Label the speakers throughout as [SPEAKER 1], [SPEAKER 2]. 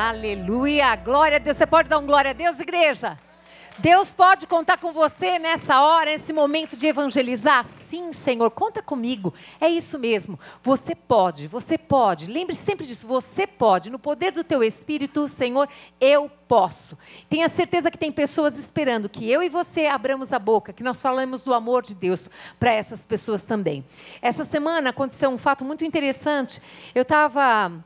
[SPEAKER 1] Aleluia, glória a Deus. Você pode dar um glória a Deus, igreja? Deus pode contar com você nessa hora, nesse momento de evangelizar? Sim, Senhor, conta comigo. É isso mesmo. Você pode, você pode. Lembre sempre disso. Você pode. No poder do teu Espírito, Senhor, eu posso. Tenha certeza que tem pessoas esperando que eu e você abramos a boca, que nós falamos do amor de Deus para essas pessoas também. Essa semana aconteceu um fato muito interessante. Eu estava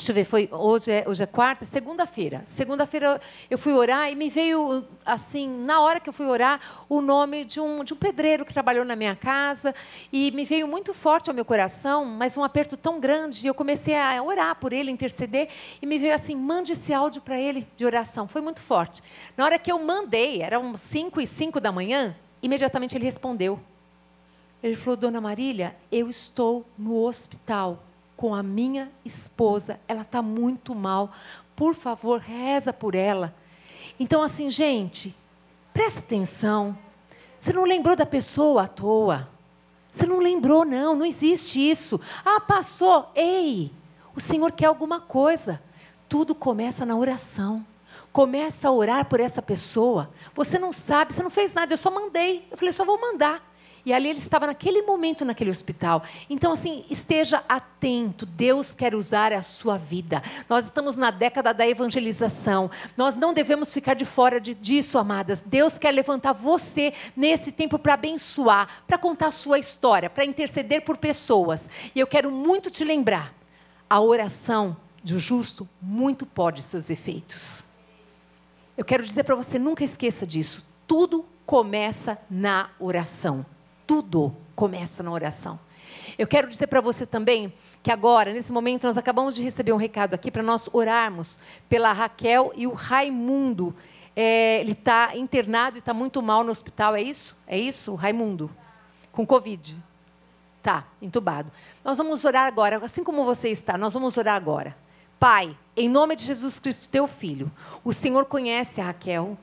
[SPEAKER 1] Deixa eu ver, foi, hoje, é, hoje é quarta, segunda-feira. Segunda-feira eu fui orar e me veio, assim, na hora que eu fui orar, o nome de um, de um pedreiro que trabalhou na minha casa. E me veio muito forte ao meu coração, mas um aperto tão grande. E eu comecei a orar por ele, interceder. E me veio assim: mande esse áudio para ele de oração. Foi muito forte. Na hora que eu mandei, eram 5 e 5 da manhã, imediatamente ele respondeu. Ele falou: Dona Marília, eu estou no hospital com a minha esposa, ela está muito mal. Por favor, reza por ela. Então, assim, gente, presta atenção. Você não lembrou da pessoa à toa. Você não lembrou, não, não existe isso. Ah, passou. Ei, o Senhor quer alguma coisa. Tudo começa na oração. Começa a orar por essa pessoa. Você não sabe, você não fez nada, eu só mandei. Eu falei, só vou mandar. E ali ele estava naquele momento naquele hospital. Então, assim, esteja atento. Deus quer usar a sua vida. Nós estamos na década da evangelização. Nós não devemos ficar de fora de, disso, amadas. Deus quer levantar você nesse tempo para abençoar, para contar a sua história, para interceder por pessoas. E eu quero muito te lembrar: a oração do justo muito pode seus efeitos. Eu quero dizer para você, nunca esqueça disso. Tudo começa na oração tudo começa na oração. Eu quero dizer para você também que agora, nesse momento, nós acabamos de receber um recado aqui para nós orarmos pela Raquel e o Raimundo. É, ele está internado e está muito mal no hospital, é isso? É isso, Raimundo? Com Covid. Tá, entubado. Nós vamos orar agora, assim como você está, nós vamos orar agora. Pai, em nome de Jesus Cristo, teu filho, o Senhor conhece a Raquel,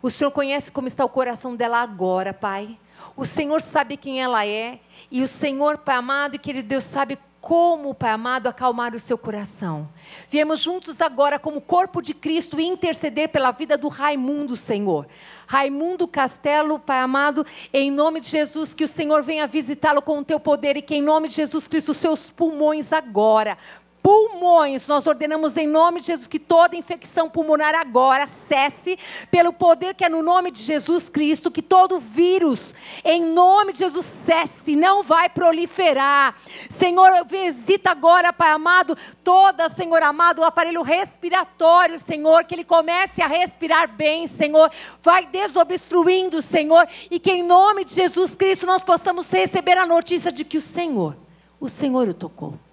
[SPEAKER 1] o Senhor conhece como está o coração dela agora, Pai. O Senhor sabe quem ela é. E o Senhor, Pai amado e querido Deus, sabe como, Pai amado, acalmar o seu coração. Viemos juntos agora, como corpo de Cristo, interceder pela vida do Raimundo, Senhor. Raimundo Castelo, Pai amado, em nome de Jesus, que o Senhor venha visitá-lo com o teu poder e que, em nome de Jesus Cristo, os seus pulmões agora pulmões. Nós ordenamos em nome de Jesus que toda infecção pulmonar agora cesse pelo poder que é no nome de Jesus Cristo, que todo vírus em nome de Jesus cesse, não vai proliferar. Senhor, visita agora, Pai amado, toda, Senhor amado, o aparelho respiratório, Senhor, que ele comece a respirar bem, Senhor. Vai desobstruindo, Senhor, e que em nome de Jesus Cristo nós possamos receber a notícia de que o Senhor, o Senhor o tocou.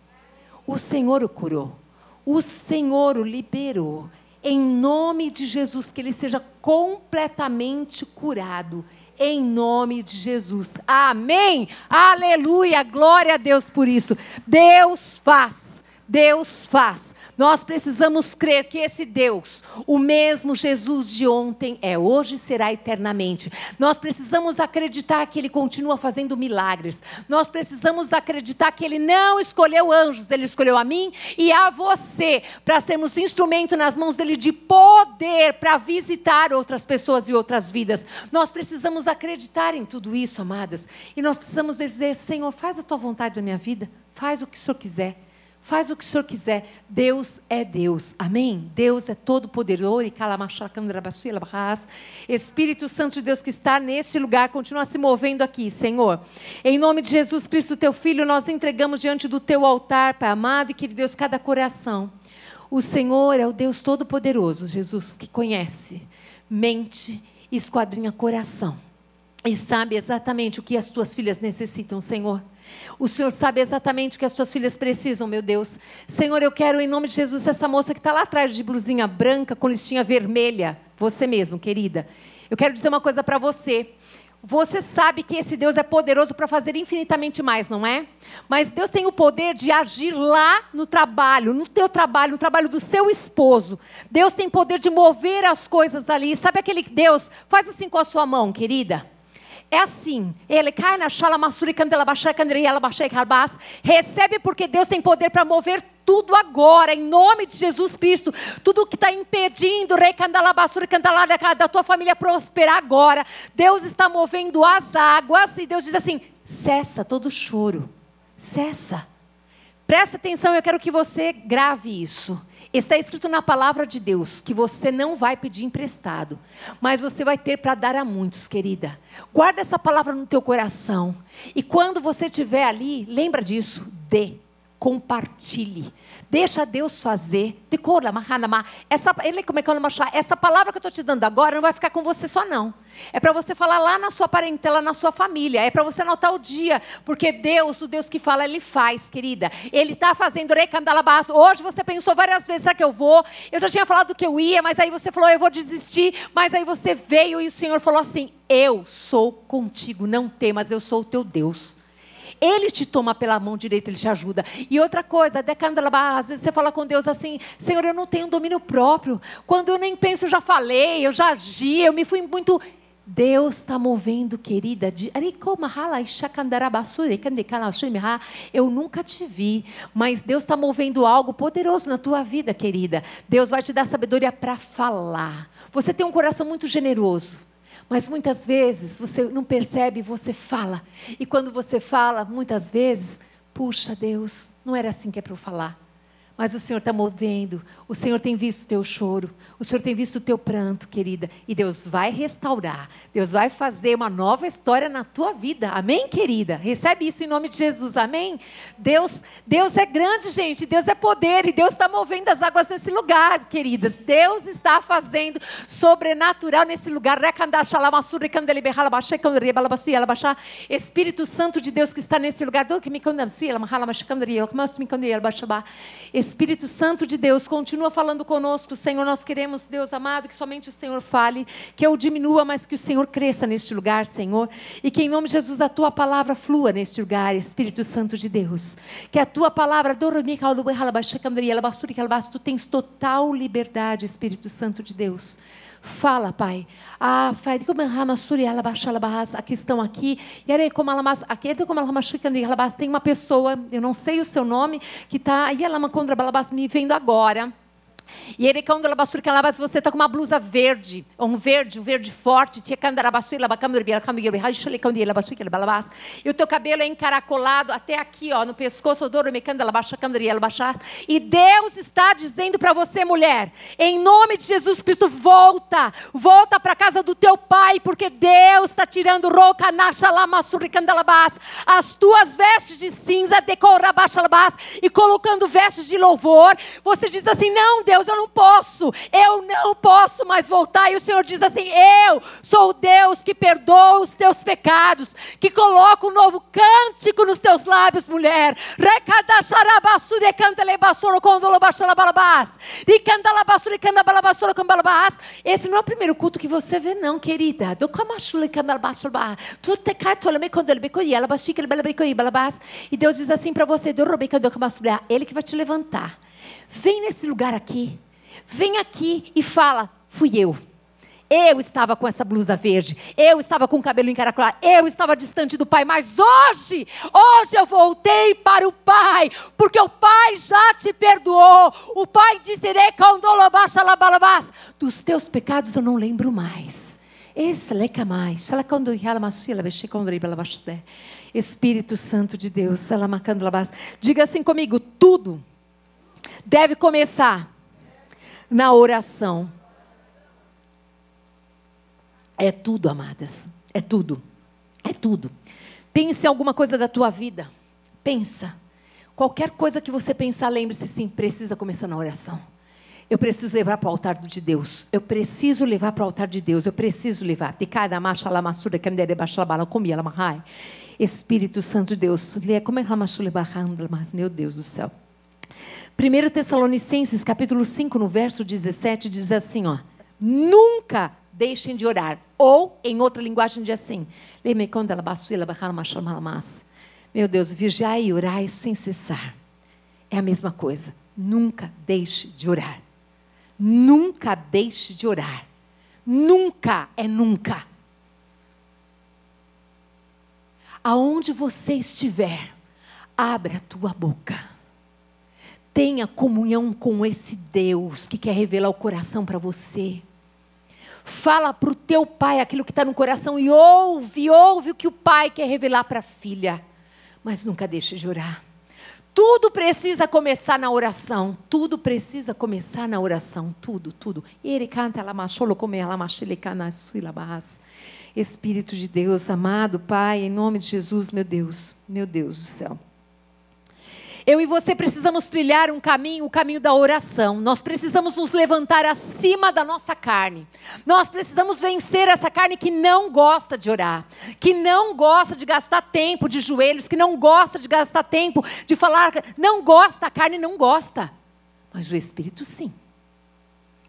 [SPEAKER 1] O Senhor o curou. O Senhor o liberou. Em nome de Jesus, que ele seja completamente curado. Em nome de Jesus. Amém. Aleluia. Glória a Deus por isso. Deus faz. Deus faz. Nós precisamos crer que esse Deus, o mesmo Jesus de ontem, é hoje e será eternamente. Nós precisamos acreditar que Ele continua fazendo milagres. Nós precisamos acreditar que Ele não escolheu anjos, Ele escolheu a mim e a você para sermos instrumento nas mãos dele de poder para visitar outras pessoas e outras vidas. Nós precisamos acreditar em tudo isso, amadas. E nós precisamos dizer: Senhor, faz a tua vontade na minha vida, faz o que o Senhor quiser. Faz o que o Senhor quiser. Deus é Deus. Amém? Deus é todo poderoso. Espírito Santo de Deus que está neste lugar, continua se movendo aqui, Senhor. Em nome de Jesus Cristo, teu Filho, nós entregamos diante do teu altar, Pai amado, e que Deus, cada coração. O Senhor é o Deus Todo-Poderoso, Jesus, que conhece, mente e esquadrinha coração. E sabe exatamente o que as tuas filhas necessitam, Senhor. O Senhor sabe exatamente o que as tuas filhas precisam, meu Deus. Senhor, eu quero, em nome de Jesus, essa moça que está lá atrás de blusinha branca com listinha vermelha, você mesmo, querida. Eu quero dizer uma coisa para você. Você sabe que esse Deus é poderoso para fazer infinitamente mais, não é? Mas Deus tem o poder de agir lá no trabalho, no teu trabalho, no trabalho do seu esposo. Deus tem poder de mover as coisas ali. Sabe aquele Deus? Faz assim com a sua mão, querida. É assim. Ele cai na chala massuri candela baixai candria ela baixai carbas. Recebe porque Deus tem poder para mover tudo agora, em nome de Jesus Cristo. Tudo que está impedindo, rei candalabassura, cantalada da tua família prosperar agora. Deus está movendo as águas e Deus diz assim: cessa todo choro, cessa. Presta atenção, eu quero que você grave isso. Está escrito na palavra de Deus que você não vai pedir emprestado, mas você vai ter para dar a muitos, querida. Guarda essa palavra no teu coração. E quando você estiver ali, lembra disso, dê, compartilhe. Deixa Deus fazer. Essa, ele como é que eu Essa palavra que eu estou te dando agora não vai ficar com você só não. É para você falar lá na sua parentela, na sua família. É para você anotar o dia, porque Deus, o Deus que fala, ele faz, querida. Ele está fazendo. Hoje você pensou várias vezes, será que eu vou? Eu já tinha falado que eu ia, mas aí você falou, eu vou desistir. Mas aí você veio e o Senhor falou assim: Eu sou contigo, não temas, eu sou o teu Deus. Ele te toma pela mão direita, ele te ajuda. E outra coisa, às vezes você fala com Deus assim: Senhor, eu não tenho domínio próprio. Quando eu nem penso, eu já falei, eu já agi, eu me fui muito. Deus está movendo, querida. De... Eu nunca te vi, mas Deus está movendo algo poderoso na tua vida, querida. Deus vai te dar sabedoria para falar. Você tem um coração muito generoso. Mas muitas vezes você não percebe, você fala. E quando você fala, muitas vezes, puxa Deus, não era assim que é para eu falar. Mas o Senhor está movendo, o Senhor tem visto o teu choro, o Senhor tem visto o teu pranto, querida, e Deus vai restaurar, Deus vai fazer uma nova história na tua vida, amém, querida? Recebe isso em nome de Jesus, amém? Deus, Deus é grande, gente, Deus é poder, e Deus está movendo as águas nesse lugar, queridas, Deus está fazendo sobrenatural nesse lugar, Espírito Santo de Deus que está nesse lugar, Espírito Santo de Deus, continua falando conosco, Senhor. Nós queremos, Deus amado, que somente o Senhor fale, que eu diminua, mas que o Senhor cresça neste lugar, Senhor. E que em nome de Jesus a tua palavra flua neste lugar, Espírito Santo de Deus. Que a tua palavra, tu tens total liberdade, Espírito Santo de Deus. Fala, Pai. Ah, Pai, como aqui estão aqui. E aí, como aqui como tem uma pessoa, eu não sei o seu nome, que está aí ela me vendo agora. E ele se você está com uma blusa verde, um verde, um verde forte, e o teu cabelo é encaracolado até aqui, ó, no pescoço, e Deus está dizendo para você, mulher, em nome de Jesus Cristo, volta, volta para a casa do teu pai, porque Deus está tirando as tuas vestes de cinza, e colocando vestes de louvor. Você diz assim: não, Deus Deus, eu não posso, eu não posso mais voltar. E o Senhor diz assim: Eu sou o Deus que perdoa os teus pecados, que coloca um novo cântico nos teus lábios, mulher. Esse não é o primeiro culto que você vê, não, querida. E Deus diz assim para você: Ele que vai te levantar. Vem nesse lugar aqui. Vem aqui e fala: fui eu. Eu estava com essa blusa verde, eu estava com o cabelo encaracolado, eu estava distante do Pai, mas hoje, hoje eu voltei para o Pai, porque o Pai já te perdoou. O Pai disse: dos teus pecados eu não lembro mais. Espírito Santo de Deus, diga assim comigo: tudo deve começar na oração. É tudo, amadas. É tudo. É tudo. Pense em alguma coisa da tua vida. Pensa. Qualquer coisa que você pensar, lembre-se sim, precisa começar na oração. Eu preciso levar para o altar de Deus. Eu preciso levar para o altar de Deus. Eu preciso levar. Espírito Santo de Deus. Como é que Meu Deus do céu. 1 Tessalonicenses, capítulo 5, no verso 17, diz assim, ó: Nunca deixem de orar. Ou, em outra linguagem, diz assim: Meu Deus, vigiai e orai sem cessar. É a mesma coisa. Nunca deixe de orar. Nunca deixe de orar. Nunca é nunca. Aonde você estiver, abra a tua boca Tenha comunhão com esse Deus que quer revelar o coração para você. Fala para o teu pai aquilo que está no coração e ouve, ouve o que o pai quer revelar para a filha. Mas nunca deixe de orar. Tudo precisa começar na oração. Tudo precisa começar na oração. Tudo, tudo. Espírito de Deus, amado Pai, em nome de Jesus, meu Deus, meu Deus do céu. Eu e você precisamos trilhar um caminho, o caminho da oração. Nós precisamos nos levantar acima da nossa carne. Nós precisamos vencer essa carne que não gosta de orar, que não gosta de gastar tempo de joelhos, que não gosta de gastar tempo de falar, não gosta, a carne não gosta. Mas o espírito sim.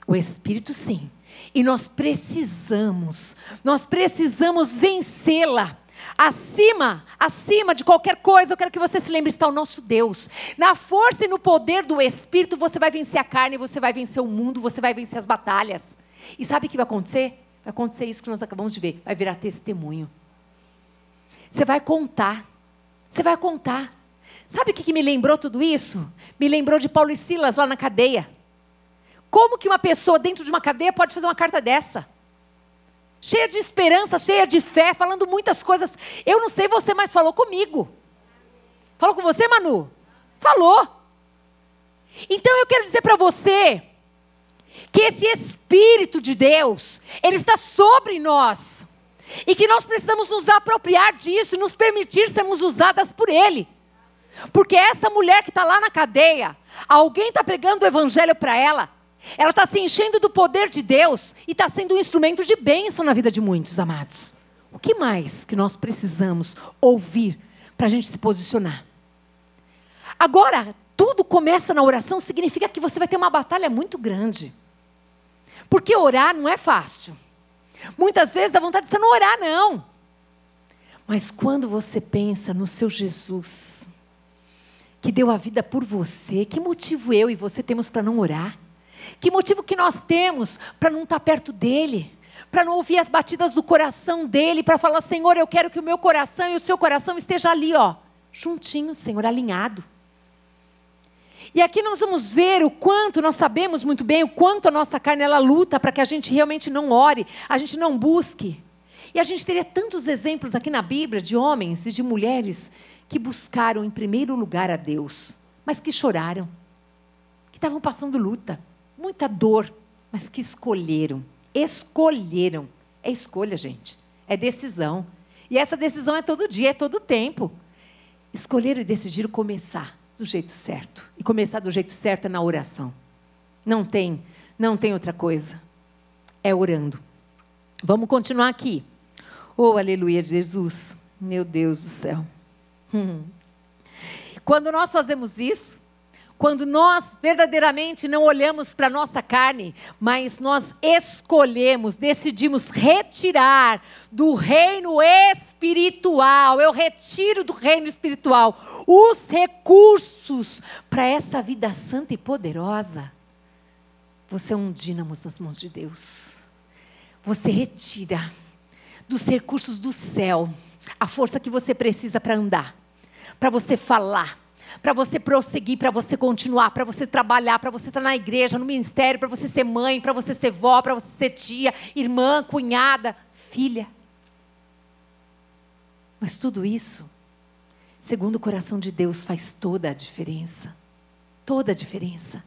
[SPEAKER 1] O espírito sim. E nós precisamos, nós precisamos vencê-la Acima, acima de qualquer coisa, eu quero que você se lembre, está o nosso Deus. Na força e no poder do Espírito, você vai vencer a carne, você vai vencer o mundo, você vai vencer as batalhas. E sabe o que vai acontecer? Vai acontecer isso que nós acabamos de ver. Vai virar testemunho. Você vai contar. Você vai contar. Sabe o que, que me lembrou tudo isso? Me lembrou de Paulo e Silas lá na cadeia. Como que uma pessoa dentro de uma cadeia pode fazer uma carta dessa? Cheia de esperança, cheia de fé, falando muitas coisas. Eu não sei você, mas falou comigo. Falou com você, Manu? Falou. Então eu quero dizer para você que esse Espírito de Deus, ele está sobre nós. E que nós precisamos nos apropriar disso e nos permitir sermos usadas por Ele. Porque essa mulher que está lá na cadeia, alguém está pregando o Evangelho para ela, ela está se enchendo do poder de Deus e está sendo um instrumento de bênção na vida de muitos, amados. O que mais que nós precisamos ouvir para a gente se posicionar? Agora, tudo começa na oração, significa que você vai ter uma batalha muito grande. Porque orar não é fácil. Muitas vezes dá vontade de você não orar, não. Mas quando você pensa no seu Jesus, que deu a vida por você, que motivo eu e você temos para não orar? Que motivo que nós temos para não estar tá perto dele? Para não ouvir as batidas do coração dele, para falar, Senhor, eu quero que o meu coração e o seu coração esteja ali, ó, juntinho, Senhor, alinhado. E aqui nós vamos ver o quanto nós sabemos muito bem o quanto a nossa carne ela luta para que a gente realmente não ore, a gente não busque. E a gente teria tantos exemplos aqui na Bíblia de homens e de mulheres que buscaram em primeiro lugar a Deus, mas que choraram, que estavam passando luta muita dor, mas que escolheram. Escolheram. É escolha, gente. É decisão. E essa decisão é todo dia, é todo tempo. Escolheram e decidiram começar do jeito certo. E começar do jeito certo é na oração. Não tem, não tem outra coisa. É orando. Vamos continuar aqui. Oh, aleluia, Jesus. Meu Deus do céu. Hum. Quando nós fazemos isso, quando nós verdadeiramente não olhamos para a nossa carne, mas nós escolhemos, decidimos retirar do reino espiritual, eu retiro do reino espiritual os recursos para essa vida santa e poderosa. Você é um dínamo nas mãos de Deus. Você retira dos recursos do céu a força que você precisa para andar, para você falar para você prosseguir, para você continuar, para você trabalhar, para você estar na igreja, no ministério, para você ser mãe, para você ser vó, para você ser tia, irmã, cunhada, filha. Mas tudo isso, segundo o coração de Deus, faz toda a diferença. Toda a diferença.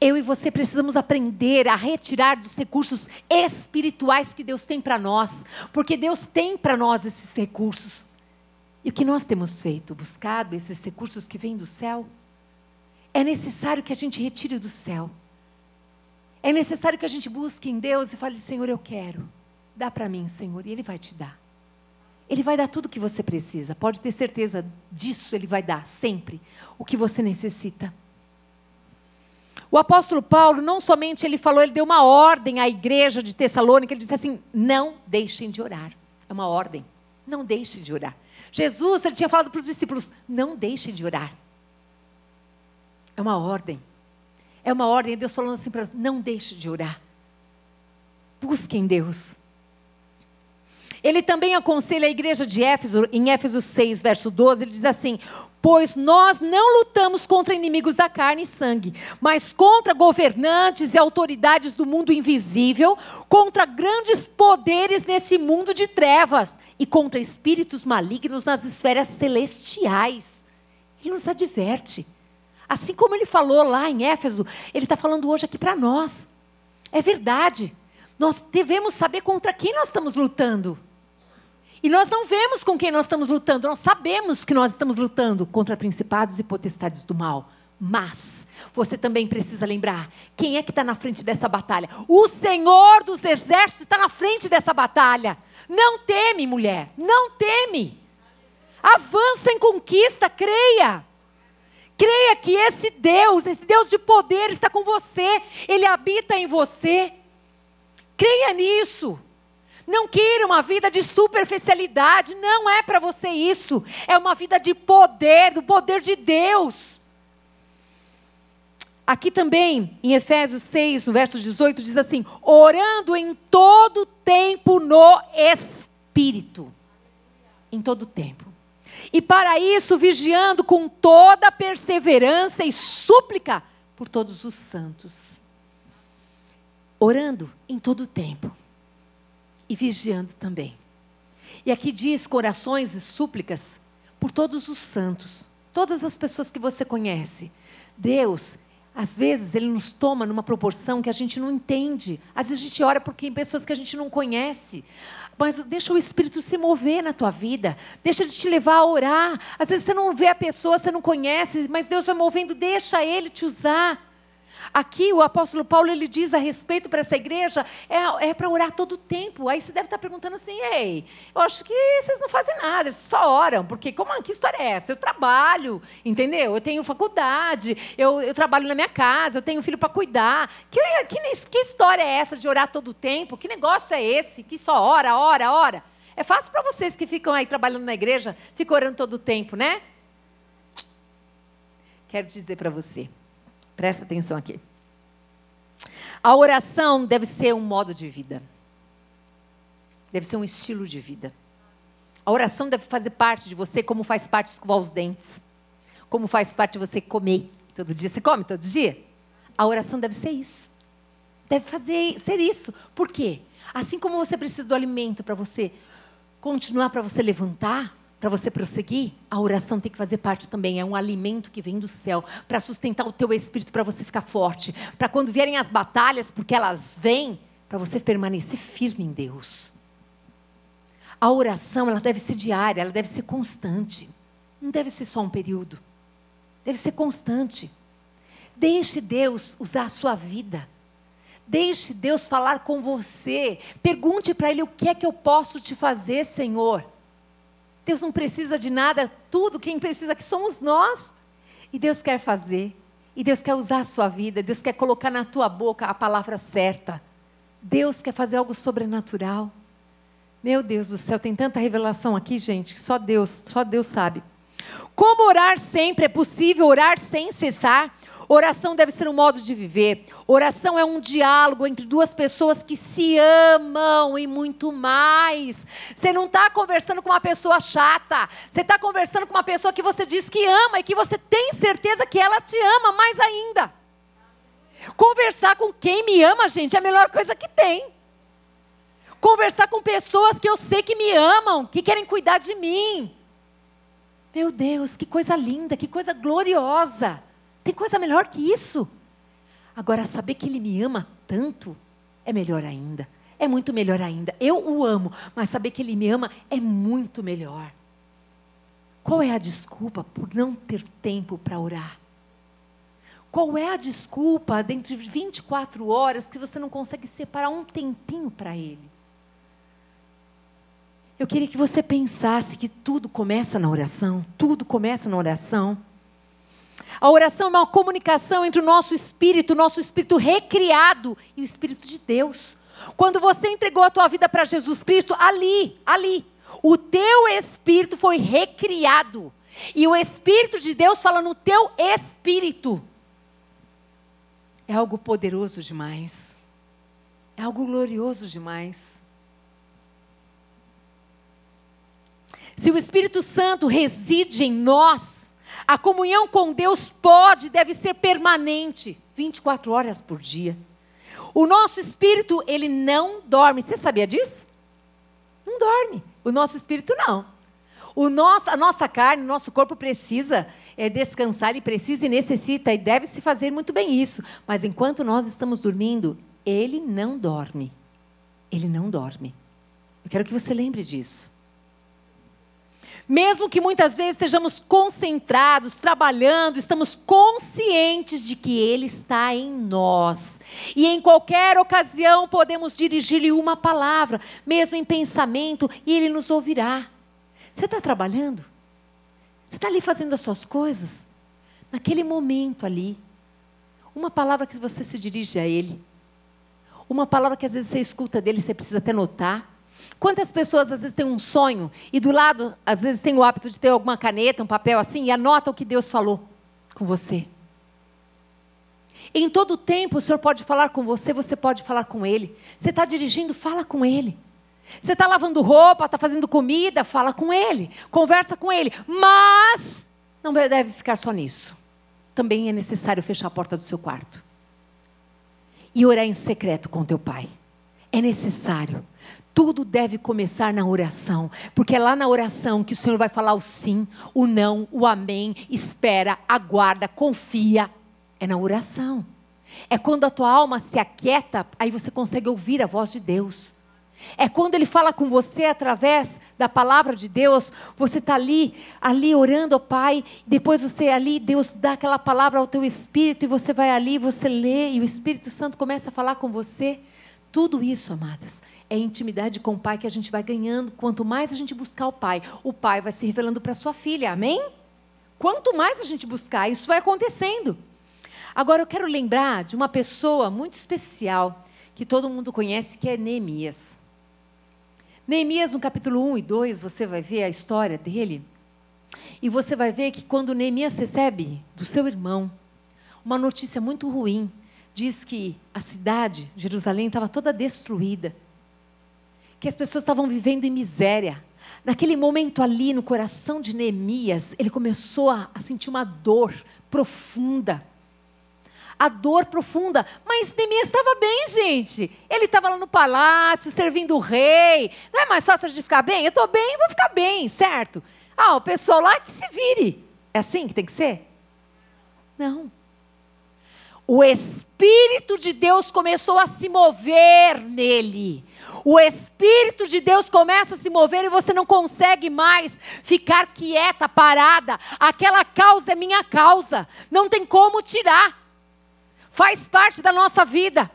[SPEAKER 1] Eu e você precisamos aprender a retirar dos recursos espirituais que Deus tem para nós, porque Deus tem para nós esses recursos. E o que nós temos feito? Buscado esses recursos que vêm do céu? É necessário que a gente retire do céu. É necessário que a gente busque em Deus e fale: Senhor, eu quero. Dá para mim, Senhor, e Ele vai te dar. Ele vai dar tudo o que você precisa. Pode ter certeza disso, Ele vai dar sempre o que você necessita. O apóstolo Paulo, não somente ele falou, ele deu uma ordem à igreja de Tessalônica, ele disse assim: não deixem de orar. É uma ordem. Não deixem de orar. Jesus, ele tinha falado para os discípulos: não deixem de orar. É uma ordem. É uma ordem. Deus falando assim para não deixe de orar. Busquem Deus. Ele também aconselha a igreja de Éfeso, em Éfeso 6, verso 12, ele diz assim: Pois nós não lutamos contra inimigos da carne e sangue, mas contra governantes e autoridades do mundo invisível, contra grandes poderes nesse mundo de trevas e contra espíritos malignos nas esferas celestiais. Ele nos adverte. Assim como ele falou lá em Éfeso, ele está falando hoje aqui para nós. É verdade. Nós devemos saber contra quem nós estamos lutando. E nós não vemos com quem nós estamos lutando, nós sabemos que nós estamos lutando contra principados e potestades do mal. Mas você também precisa lembrar quem é que está na frente dessa batalha. O Senhor dos Exércitos está na frente dessa batalha. Não teme, mulher, não teme. Avança em conquista, creia. Creia que esse Deus, esse Deus de poder está com você, ele habita em você. Creia nisso. Não queira uma vida de superficialidade, não é para você isso. É uma vida de poder, do poder de Deus. Aqui também, em Efésios 6, no verso 18, diz assim: orando em todo tempo no Espírito. Em todo tempo. E para isso, vigiando com toda perseverança e súplica por todos os santos. Orando em todo tempo e vigiando também. E aqui diz corações e súplicas por todos os santos, todas as pessoas que você conhece. Deus, às vezes, Ele nos toma numa proporção que a gente não entende. Às vezes a gente ora por pessoas que a gente não conhece. Mas deixa o Espírito se mover na tua vida. Deixa ele te levar a orar. Às vezes você não vê a pessoa, você não conhece, mas Deus vai movendo, deixa Ele te usar. Aqui o apóstolo Paulo ele diz a respeito para essa igreja, é, é para orar todo o tempo. Aí você deve estar perguntando assim, ei, eu acho que vocês não fazem nada, só oram, porque como, que história é essa? Eu trabalho, entendeu? Eu tenho faculdade, eu, eu trabalho na minha casa, eu tenho um filho para cuidar. Que, que, que história é essa de orar todo o tempo? Que negócio é esse? Que só ora, ora, ora? É fácil para vocês que ficam aí trabalhando na igreja, ficam orando todo o tempo, né? Quero dizer para você, Presta atenção aqui. A oração deve ser um modo de vida. Deve ser um estilo de vida. A oração deve fazer parte de você, como faz parte escovar os dentes. Como faz parte de você comer todo dia. Você come todo dia? A oração deve ser isso. Deve fazer ser isso. Por quê? Assim como você precisa do alimento para você continuar, para você levantar, para você prosseguir, a oração tem que fazer parte também. É um alimento que vem do céu para sustentar o teu espírito, para você ficar forte. Para quando vierem as batalhas, porque elas vêm, para você permanecer firme em Deus. A oração, ela deve ser diária, ela deve ser constante. Não deve ser só um período. Deve ser constante. Deixe Deus usar a sua vida. Deixe Deus falar com você. Pergunte para Ele o que é que eu posso te fazer, Senhor. Deus não precisa de nada, tudo quem precisa que somos nós. E Deus quer fazer. E Deus quer usar a sua vida, Deus quer colocar na tua boca a palavra certa. Deus quer fazer algo sobrenatural. Meu Deus do céu, tem tanta revelação aqui, gente, que só Deus, só Deus sabe. Como orar sempre? É possível orar sem cessar? Oração deve ser um modo de viver. Oração é um diálogo entre duas pessoas que se amam e muito mais. Você não está conversando com uma pessoa chata. Você está conversando com uma pessoa que você diz que ama e que você tem certeza que ela te ama mais ainda. Conversar com quem me ama, gente, é a melhor coisa que tem. Conversar com pessoas que eu sei que me amam, que querem cuidar de mim. Meu Deus, que coisa linda, que coisa gloriosa. Tem coisa melhor que isso? Agora, saber que Ele me ama tanto é melhor ainda. É muito melhor ainda. Eu o amo, mas saber que Ele me ama é muito melhor. Qual é a desculpa por não ter tempo para orar? Qual é a desculpa dentre 24 horas que você não consegue separar um tempinho para Ele? Eu queria que você pensasse que tudo começa na oração, tudo começa na oração. A oração é uma comunicação entre o nosso espírito, o nosso espírito recriado e o espírito de Deus. Quando você entregou a tua vida para Jesus Cristo, ali, ali, o teu espírito foi recriado. E o espírito de Deus fala no teu espírito. É algo poderoso demais. É algo glorioso demais. Se o Espírito Santo reside em nós, a comunhão com Deus pode deve ser permanente, 24 horas por dia. O nosso espírito, ele não dorme. Você sabia disso? Não dorme. O nosso espírito não. O nosso, a nossa carne, o nosso corpo precisa é, descansar e precisa e necessita e deve se fazer muito bem isso. Mas enquanto nós estamos dormindo, ele não dorme. Ele não dorme. Eu quero que você lembre disso. Mesmo que muitas vezes estejamos concentrados, trabalhando, estamos conscientes de que Ele está em nós. E em qualquer ocasião podemos dirigir-lhe uma palavra, mesmo em pensamento, e Ele nos ouvirá. Você está trabalhando? Você está ali fazendo as suas coisas? Naquele momento ali, uma palavra que você se dirige a Ele, uma palavra que às vezes você escuta dele, você precisa até notar. Quantas pessoas às vezes têm um sonho e do lado, às vezes, tem o hábito de ter alguma caneta, um papel assim e anota o que Deus falou com você? Em todo tempo o Senhor pode falar com você, você pode falar com Ele. Você está dirigindo, fala com Ele. Você está lavando roupa, está fazendo comida, fala com Ele, conversa com Ele. Mas não deve ficar só nisso. Também é necessário fechar a porta do seu quarto e orar em secreto com teu Pai. É necessário. Tudo deve começar na oração, porque é lá na oração que o Senhor vai falar o sim, o não, o amém, espera, aguarda, confia. É na oração. É quando a tua alma se aquieta, aí você consegue ouvir a voz de Deus. É quando ele fala com você através da palavra de Deus, você está ali, ali orando ao Pai, depois você ali, Deus dá aquela palavra ao teu espírito e você vai ali, você lê e o Espírito Santo começa a falar com você. Tudo isso, amadas, é intimidade com o Pai que a gente vai ganhando. Quanto mais a gente buscar o Pai, o Pai vai se revelando para sua filha, amém? Quanto mais a gente buscar, isso vai acontecendo. Agora eu quero lembrar de uma pessoa muito especial que todo mundo conhece, que é Neemias. Neemias, no capítulo 1 e 2, você vai ver a história dele. E você vai ver que quando Neemias recebe do seu irmão uma notícia muito ruim, diz que a cidade, Jerusalém, estava toda destruída, que as pessoas estavam vivendo em miséria. Naquele momento ali, no coração de Neemias, ele começou a, a sentir uma dor profunda. A dor profunda. Mas Neemias estava bem, gente. Ele estava lá no palácio, servindo o rei. Não é mais fácil de ficar bem? Eu estou bem, vou ficar bem, certo? Ah, o pessoal lá que se vire. É assim que tem que ser? Não o Espírito de Deus começou a se mover nele. O Espírito de Deus começa a se mover e você não consegue mais ficar quieta, parada. Aquela causa é minha causa. Não tem como tirar. Faz parte da nossa vida.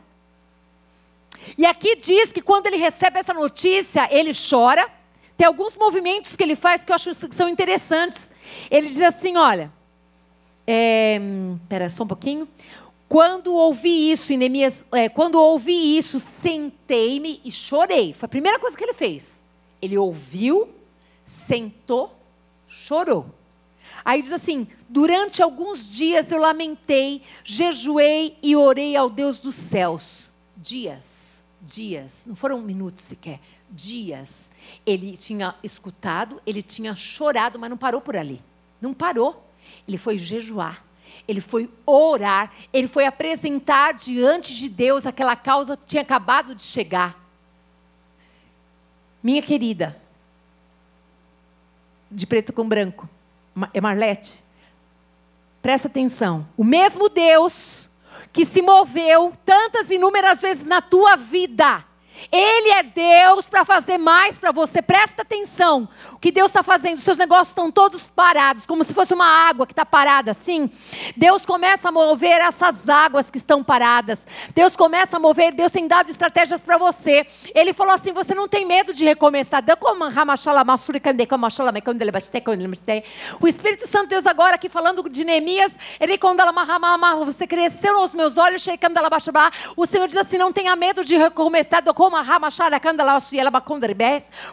[SPEAKER 1] E aqui diz que quando ele recebe essa notícia, ele chora. Tem alguns movimentos que ele faz que eu acho que são interessantes. Ele diz assim: olha. É, só um pouquinho. Quando ouvi isso, Neemias, é, quando ouvi isso, sentei-me e chorei. Foi a primeira coisa que ele fez. Ele ouviu, sentou, chorou. Aí diz assim: durante alguns dias eu lamentei, jejuei e orei ao Deus dos céus. Dias, dias, não foram minutos sequer, dias. Ele tinha escutado, ele tinha chorado, mas não parou por ali. Não parou. Ele foi jejuar ele foi orar, ele foi apresentar diante de Deus aquela causa que tinha acabado de chegar. Minha querida, de preto com branco, é Marlete, presta atenção. O mesmo Deus que se moveu tantas inúmeras vezes na tua vida, ele é Deus para fazer mais para você. Presta atenção. O que Deus está fazendo? Os seus negócios estão todos parados, como se fosse uma água que está parada assim. Deus começa a mover essas águas que estão paradas. Deus começa a mover. Deus tem dado estratégias para você. Ele falou assim: você não tem medo de recomeçar. O Espírito Santo Deus agora aqui falando de Neemias, ele você cresceu aos meus olhos, o Senhor diz assim: não tenha medo de recomeçar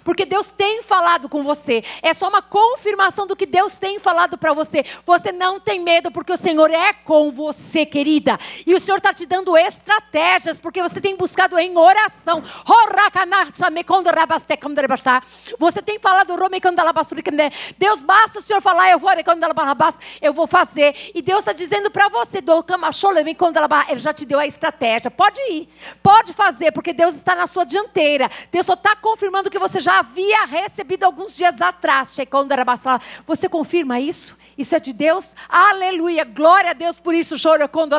[SPEAKER 1] Porque Deus tem falado com você. É só uma confirmação do que Deus tem falado para você. Você não tem medo, porque o Senhor é com você, querida. E o Senhor está te dando estratégias, porque você tem buscado em oração. Você tem falado, Deus, basta o Senhor falar, eu vou, eu vou fazer. E Deus está dizendo para você, Ele já te deu a estratégia. Pode ir, pode fazer, porque Deus está na sua dianteira. Deus só está confirmando que você já havia recebido alguns dias atrás. Você confirma isso? Isso é de Deus? Aleluia, glória a Deus por isso, choro quando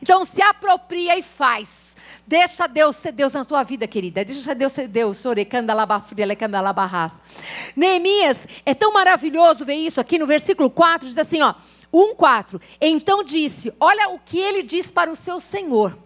[SPEAKER 1] Então se apropria e faz. Deixa Deus ser Deus na sua vida, querida. Deixa Deus ser Deus. Neemias, é tão maravilhoso ver isso aqui no versículo 4, diz assim, ó, 1:4. Então disse: Olha o que ele diz para o seu senhor.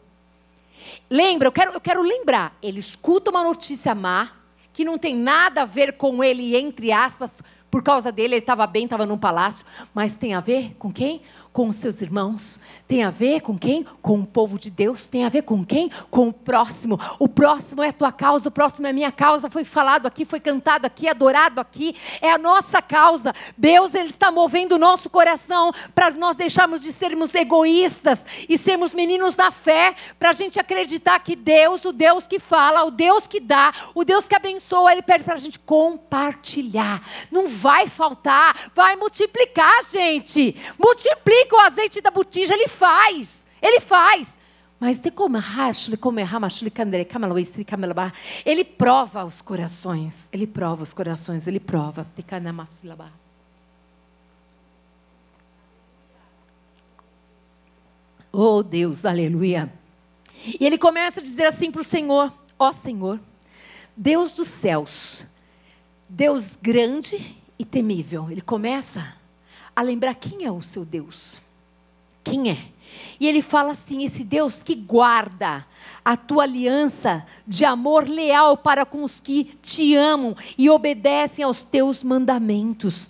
[SPEAKER 1] Lembra, eu quero, eu quero lembrar. Ele escuta uma notícia má, que não tem nada a ver com ele, entre aspas, por causa dele, ele estava bem, estava num palácio, mas tem a ver com quem? Com os seus irmãos. Tem a ver com quem? Com o povo de Deus. Tem a ver com quem? Com o próximo. O próximo é a tua causa, o próximo é a minha causa. Foi falado aqui, foi cantado aqui, adorado aqui. É a nossa causa. Deus ele está movendo o nosso coração para nós deixarmos de sermos egoístas e sermos meninos da fé, para a gente acreditar que Deus, o Deus que fala, o Deus que dá, o Deus que abençoa, ele pede para a gente compartilhar. Não vai faltar, vai multiplicar, gente. Multiplica com o azeite da botija, ele faz. Ele faz. Mas ele prova os corações. Ele prova os corações, ele prova. Oh Deus, aleluia. E ele começa a dizer assim para o Senhor: Ó oh, Senhor, Deus dos céus, Deus grande e temível. Ele começa a lembrar quem é o seu Deus. Quem é? E ele fala assim: esse Deus que guarda a tua aliança de amor leal para com os que te amam e obedecem aos teus mandamentos.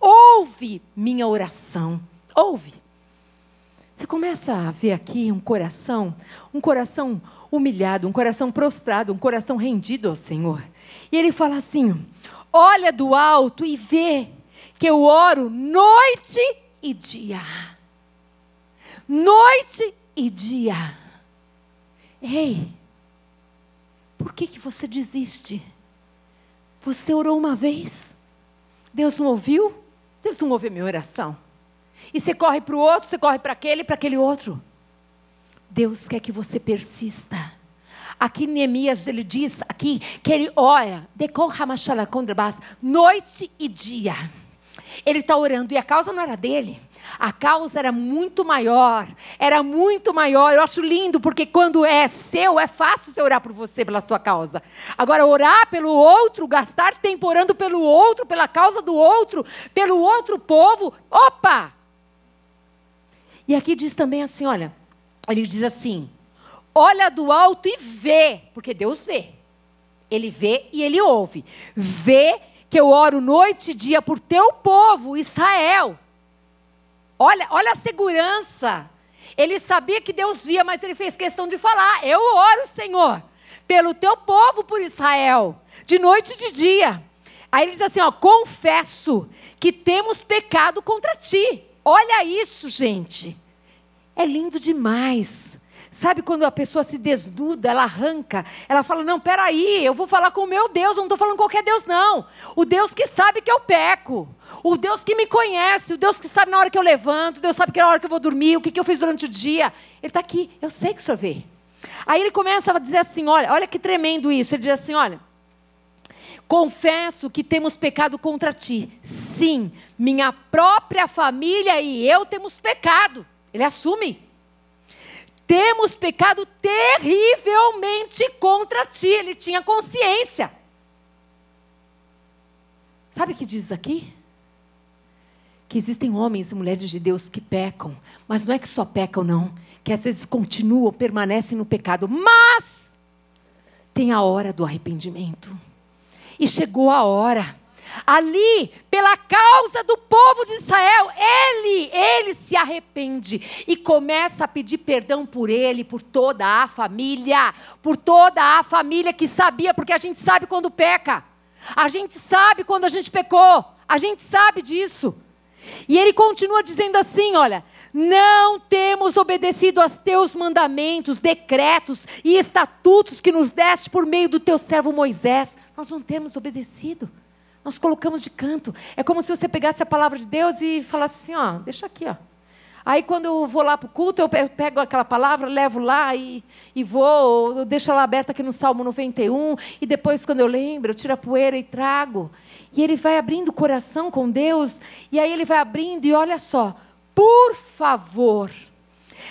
[SPEAKER 1] Ouve minha oração. Ouve. Você começa a ver aqui um coração, um coração humilhado, um coração prostrado, um coração rendido ao Senhor. E ele fala assim: olha do alto e vê que eu oro noite e dia. Noite e dia. Ei, por que, que você desiste? Você orou uma vez, Deus não ouviu? Deus não ouviu a minha oração. E você corre para o outro, você corre para aquele, para aquele outro. Deus quer que você persista. Aqui Neemias ele diz aqui que ele ora, noite e dia. Ele está orando e a causa não era dele. A causa era muito maior, era muito maior. Eu acho lindo porque quando é seu, é fácil você orar por você, pela sua causa. Agora, orar pelo outro, gastar tempo orando pelo outro, pela causa do outro, pelo outro povo, opa! E aqui diz também assim: olha, ele diz assim: olha do alto e vê, porque Deus vê. Ele vê e ele ouve. Vê que eu oro noite e dia por teu povo, Israel. Olha, olha a segurança. Ele sabia que Deus via, mas ele fez questão de falar: Eu oro, Senhor, pelo teu povo, por Israel, de noite e de dia. Aí ele diz assim: ó, confesso que temos pecado contra ti. Olha isso, gente. É lindo demais. Sabe quando a pessoa se desnuda, ela arranca, ela fala: Não, peraí, eu vou falar com o meu Deus, eu não estou falando qualquer Deus, não. O Deus que sabe que eu peco, o Deus que me conhece, o Deus que sabe na hora que eu levanto, o Deus sabe que na hora que eu vou dormir, o que, que eu fiz durante o dia. Ele está aqui, eu sei que o senhor vê. Aí ele começa a dizer assim: Olha, olha que tremendo isso. Ele diz assim: Olha. Confesso que temos pecado contra ti. Sim, minha própria família e eu temos pecado. Ele assume temos pecado terrivelmente contra ti. Ele tinha consciência. Sabe o que diz aqui? Que existem homens e mulheres de Deus que pecam, mas não é que só pecam, não, que às vezes continuam, permanecem no pecado, mas tem a hora do arrependimento. E chegou a hora Ali, pela causa do povo de Israel, ele, ele se arrepende e começa a pedir perdão por ele, por toda a família, por toda a família que sabia, porque a gente sabe quando peca. A gente sabe quando a gente pecou. A gente sabe disso. E ele continua dizendo assim: olha, não temos obedecido aos teus mandamentos, decretos e estatutos que nos deste por meio do teu servo Moisés. Nós não temos obedecido. Nós colocamos de canto. É como se você pegasse a palavra de Deus e falasse assim: ó, deixa aqui, ó. Aí, quando eu vou lá para o culto, eu pego aquela palavra, levo lá e, e vou, eu deixo ela aberta aqui no Salmo 91, e depois, quando eu lembro, eu tiro a poeira e trago. E ele vai abrindo o coração com Deus, e aí ele vai abrindo, e olha só, por favor,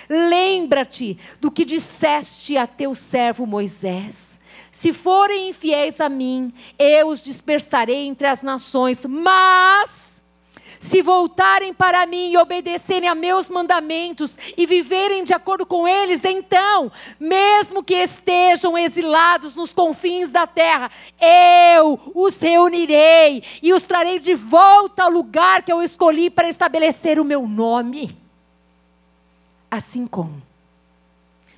[SPEAKER 1] lembra-te do que disseste a teu servo Moisés. Se forem infiéis a mim, eu os dispersarei entre as nações, mas se voltarem para mim e obedecerem a meus mandamentos e viverem de acordo com eles, então, mesmo que estejam exilados nos confins da terra, eu os reunirei e os trarei de volta ao lugar que eu escolhi para estabelecer o meu nome. Assim como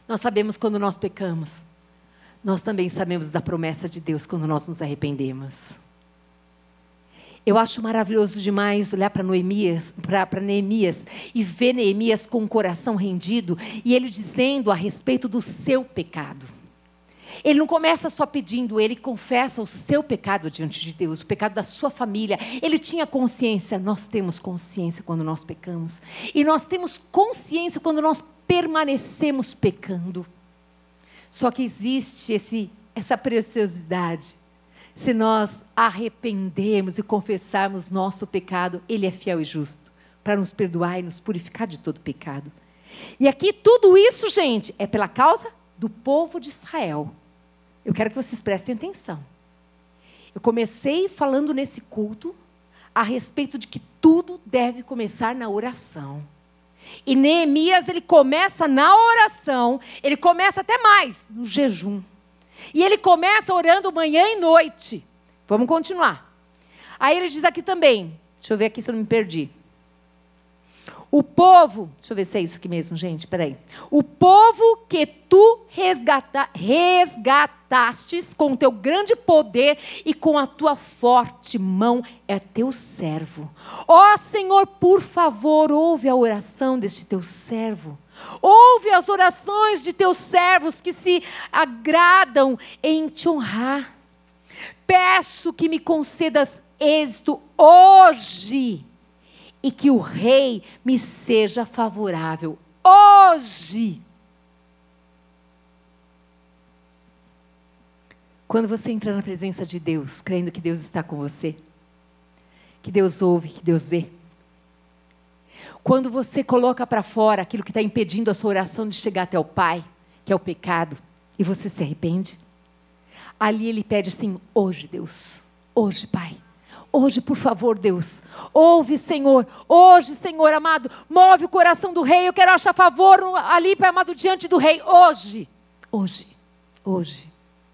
[SPEAKER 1] nós sabemos quando nós pecamos, nós também sabemos da promessa de Deus quando nós nos arrependemos. Eu acho maravilhoso demais olhar para Neemias, para Neemias e ver Neemias com o coração rendido e ele dizendo a respeito do seu pecado. Ele não começa só pedindo, ele confessa o seu pecado diante de Deus, o pecado da sua família. Ele tinha consciência, nós temos consciência quando nós pecamos. E nós temos consciência quando nós permanecemos pecando. Só que existe esse, essa preciosidade. Se nós arrependermos e confessarmos nosso pecado, Ele é fiel e justo para nos perdoar e nos purificar de todo pecado. E aqui tudo isso, gente, é pela causa do povo de Israel. Eu quero que vocês prestem atenção. Eu comecei falando nesse culto a respeito de que tudo deve começar na oração. E Neemias, ele começa na oração, ele começa até mais, no jejum. E ele começa orando manhã e noite. Vamos continuar. Aí ele diz aqui também, deixa eu ver aqui se eu não me perdi. O povo, deixa eu ver se é isso aqui mesmo, gente, peraí. O povo que tu resgata, resgatastes com o teu grande poder e com a tua forte mão é teu servo. Ó Senhor, por favor, ouve a oração deste teu servo. Ouve as orações de teus servos que se agradam em te honrar. Peço que me concedas êxito hoje e que o rei me seja favorável hoje. Quando você entra na presença de Deus, crendo que Deus está com você, que Deus ouve, que Deus vê. Quando você coloca para fora aquilo que está impedindo a sua oração de chegar até o Pai, que é o pecado, e você se arrepende, ali ele pede assim: hoje, Deus, hoje, Pai Hoje, por favor, Deus, ouve, Senhor. Hoje, Senhor amado, move o coração do rei. Eu quero achar favor ali, Pai amado, diante do rei. Hoje, hoje, hoje,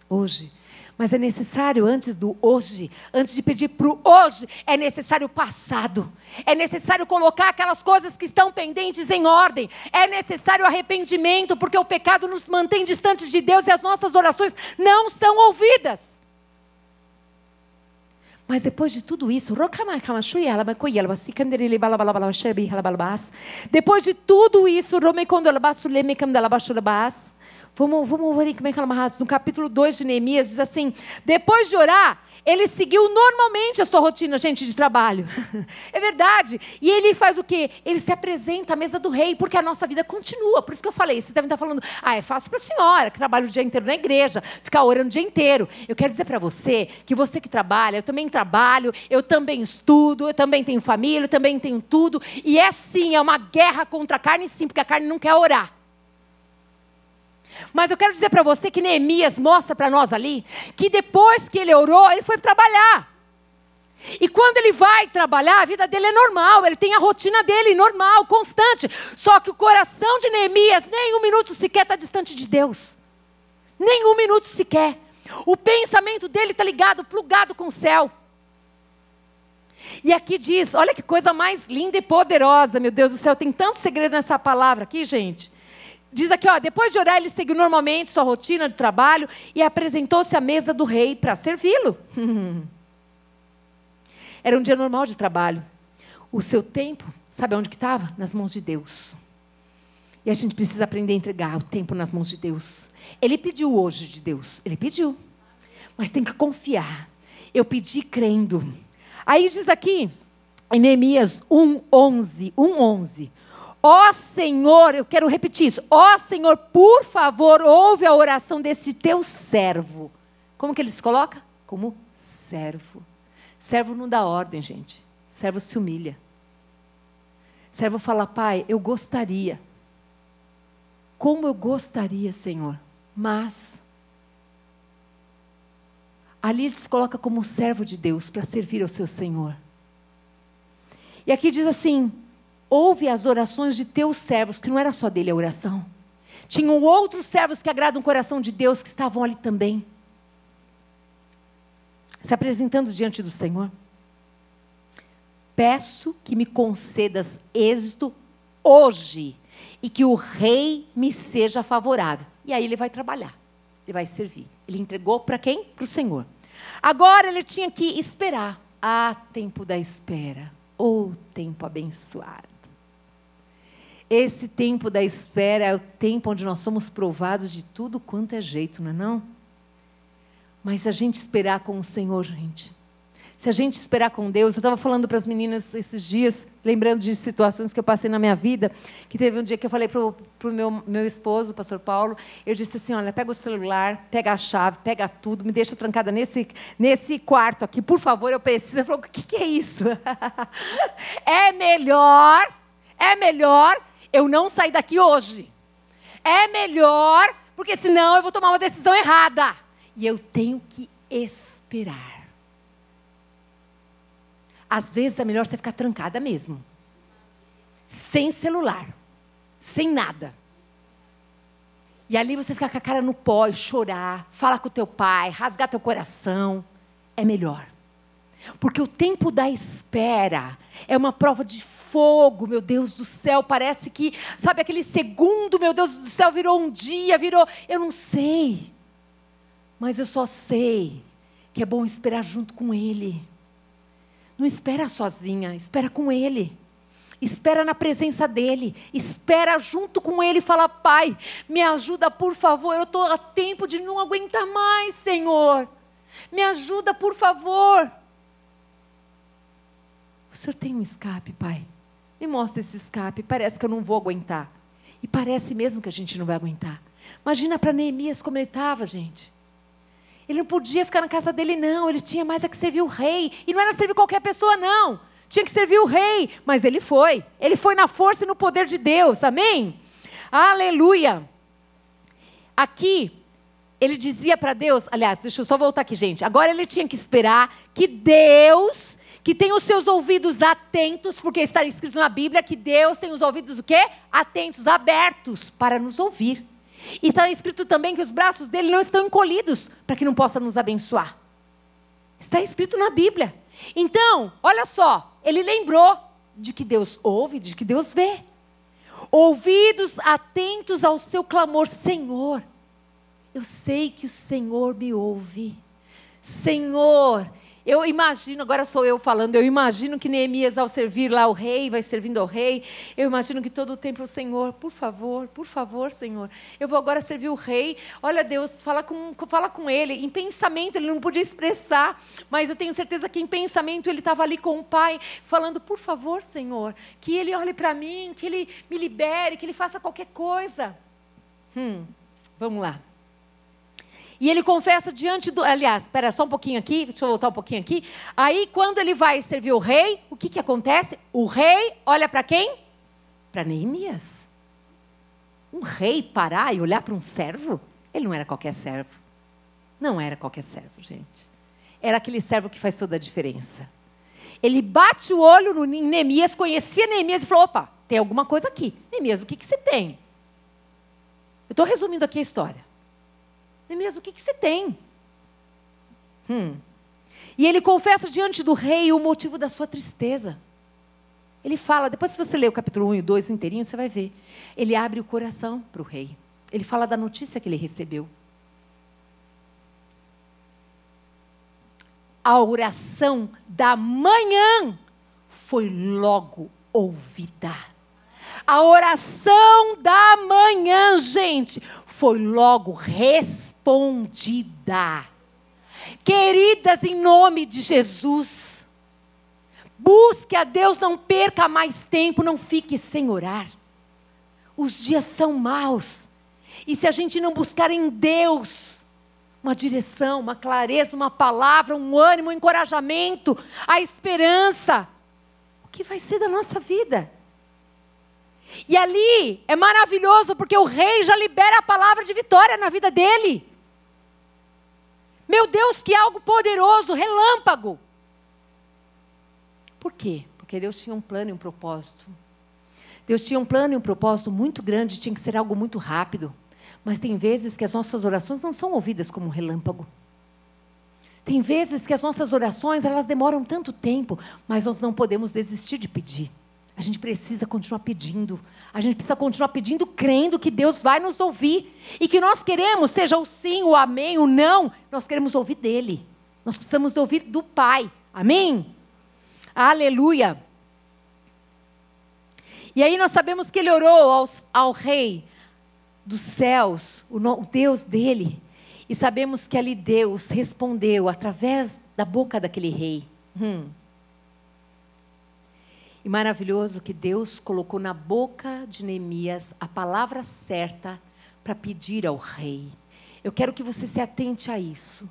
[SPEAKER 1] hoje. Mas é necessário, antes do hoje, antes de pedir para o hoje, é necessário o passado. É necessário colocar aquelas coisas que estão pendentes em ordem. É necessário arrependimento, porque o pecado nos mantém distantes de Deus e as nossas orações não são ouvidas. Mas depois de tudo isso, depois de tudo isso, vamos, vamos ver como é que no capítulo 2 de Neemias, diz assim: depois de orar, ele seguiu normalmente a sua rotina, gente, de trabalho. é verdade. E ele faz o quê? Ele se apresenta à mesa do rei, porque a nossa vida continua. Por isso que eu falei, vocês devem estar falando, ah, é fácil para a senhora, que trabalha o dia inteiro na igreja, ficar orando o dia inteiro. Eu quero dizer para você, que você que trabalha, eu também trabalho, eu também estudo, eu também tenho família, eu também tenho tudo. E é sim, é uma guerra contra a carne, sim, porque a carne não quer orar. Mas eu quero dizer para você que Neemias mostra para nós ali que depois que ele orou, ele foi trabalhar. E quando ele vai trabalhar, a vida dele é normal, ele tem a rotina dele normal, constante. Só que o coração de Neemias, nem um minuto sequer está distante de Deus. Nem um minuto sequer. O pensamento dele está ligado, plugado com o céu. E aqui diz, olha que coisa mais linda e poderosa, meu Deus do céu, tem tanto segredo nessa palavra aqui, gente. Diz aqui, ó, depois de orar, ele seguiu normalmente sua rotina de trabalho e apresentou-se à mesa do rei para servi-lo. Era um dia normal de trabalho. O seu tempo, sabe onde que estava? Nas mãos de Deus. E a gente precisa aprender a entregar o tempo nas mãos de Deus. Ele pediu hoje de Deus, ele pediu. Mas tem que confiar. Eu pedi crendo. Aí diz aqui, em Neemias 1:11, 1:11. Ó Senhor, eu quero repetir isso. Ó Senhor, por favor, ouve a oração desse teu servo. Como que ele se coloca? Como servo. Servo não dá ordem, gente. Servo se humilha. Servo fala, Pai, eu gostaria. Como eu gostaria, Senhor. Mas ali ele se coloca como servo de Deus para servir ao seu Senhor. E aqui diz assim: ouve as orações de teus servos, que não era só dele a oração. Tinham outros servos que agradam o coração de Deus que estavam ali também. Se apresentando diante do Senhor. Peço que me concedas êxito hoje e que o rei me seja favorável. E aí ele vai trabalhar, ele vai servir. Ele entregou para quem? Para o Senhor. Agora ele tinha que esperar. Ah, tempo da espera. Ou tempo abençoado. Esse tempo da espera é o tempo onde nós somos provados de tudo quanto é jeito, não é não? Mas a gente esperar com o Senhor, gente, se a gente esperar com Deus, eu estava falando para as meninas esses dias, lembrando de situações que eu passei na minha vida, que teve um dia que eu falei para o meu, meu esposo, o pastor Paulo, eu disse assim, olha, pega o celular, pega a chave, pega tudo, me deixa trancada nesse, nesse quarto aqui, por favor, eu preciso. Ele falou, o que, que é isso? é melhor, é melhor eu não sair daqui hoje. É melhor, porque senão eu vou tomar uma decisão errada. E eu tenho que esperar. Às vezes é melhor você ficar trancada mesmo. Sem celular. Sem nada. E ali você ficar com a cara no pó e chorar, falar com o teu pai, rasgar teu coração. É melhor. Porque o tempo da espera é uma prova de fogo, meu Deus do céu. Parece que, sabe, aquele segundo, meu Deus do céu, virou um dia, virou. Eu não sei. Mas eu só sei que é bom esperar junto com Ele. Não espera sozinha, espera com Ele. Espera na presença dEle. Espera junto com Ele e fala: Pai, me ajuda, por favor. Eu estou a tempo de não aguentar mais, Senhor. Me ajuda, por favor. O Senhor tem um escape, Pai. Me mostra esse escape. Parece que eu não vou aguentar. E parece mesmo que a gente não vai aguentar. Imagina para Neemias como ele estava, gente. Ele não podia ficar na casa dele, não. Ele tinha mais a que servir o rei. E não era servir qualquer pessoa, não. Tinha que servir o rei. Mas ele foi. Ele foi na força e no poder de Deus. Amém? Aleluia. Aqui, ele dizia para Deus, aliás, deixa eu só voltar aqui, gente. Agora ele tinha que esperar que Deus, que tem os seus ouvidos atentos, porque está escrito na Bíblia que Deus tem os ouvidos o quê? Atentos, abertos para nos ouvir. E está escrito também que os braços dele não estão encolhidos para que não possa nos abençoar. Está escrito na Bíblia. Então, olha só, ele lembrou de que Deus ouve, de que Deus vê. Ouvidos atentos ao seu clamor, Senhor. Eu sei que o Senhor me ouve. Senhor, eu imagino, agora sou eu falando, eu imagino que Neemias, ao servir lá o rei, vai servindo ao rei, eu imagino que todo o tempo o Senhor, por favor, por favor, Senhor, eu vou agora servir o rei. Olha, Deus, fala com, fala com ele. Em pensamento, ele não podia expressar, mas eu tenho certeza que em pensamento ele estava ali com o pai, falando, por favor, Senhor, que ele olhe para mim, que ele me libere, que ele faça qualquer coisa. Hum, vamos lá. E ele confessa diante do. Aliás, espera só um pouquinho aqui, deixa eu voltar um pouquinho aqui. Aí, quando ele vai servir o rei, o que, que acontece? O rei olha para quem? Para Neemias. Um rei parar e olhar para um servo? Ele não era qualquer servo. Não era qualquer servo, gente. Era aquele servo que faz toda a diferença. Ele bate o olho no Neemias, conhecia Neemias e falou: opa, tem alguma coisa aqui. Neemias, o que, que você tem? Eu estou resumindo aqui a história. Neemias, o que, que você tem? Hum. E ele confessa diante do rei o motivo da sua tristeza. Ele fala, depois se você ler o capítulo 1 e 2 inteirinho, você vai ver. Ele abre o coração para o rei. Ele fala da notícia que ele recebeu. A oração da manhã foi logo ouvida. A oração da manhã, gente, foi logo respondida. Queridas, em nome de Jesus, busque a Deus, não perca mais tempo, não fique sem orar. Os dias são maus. E se a gente não buscar em Deus uma direção, uma clareza, uma palavra, um ânimo, um encorajamento, a esperança, o que vai ser da nossa vida? E ali é maravilhoso porque o rei já libera a palavra de vitória na vida dele. Meu Deus, que algo poderoso, relâmpago. Por quê? Porque Deus tinha um plano e um propósito. Deus tinha um plano e um propósito muito grande, tinha que ser algo muito rápido. Mas tem vezes que as nossas orações não são ouvidas como um relâmpago. Tem vezes que as nossas orações, elas demoram tanto tempo, mas nós não podemos desistir de pedir. A gente precisa continuar pedindo. A gente precisa continuar pedindo, crendo que Deus vai nos ouvir. E que nós queremos, seja o sim, o amém, o não, nós queremos ouvir dele. Nós precisamos ouvir do Pai. Amém? Aleluia. E aí nós sabemos que ele orou aos, ao rei dos céus, o, o Deus dele. E sabemos que ali Deus respondeu através da boca daquele rei. Hum. E maravilhoso que Deus colocou na boca de Neemias a palavra certa para pedir ao rei. Eu quero que você se atente a isso.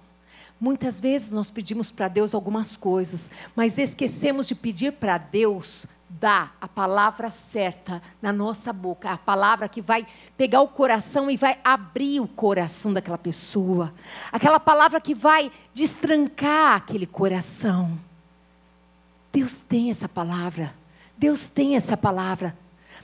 [SPEAKER 1] Muitas vezes nós pedimos para Deus algumas coisas, mas esquecemos de pedir para Deus dar a palavra certa na nossa boca, a palavra que vai pegar o coração e vai abrir o coração daquela pessoa, aquela palavra que vai destrancar aquele coração. Deus tem essa palavra. Deus tem essa palavra.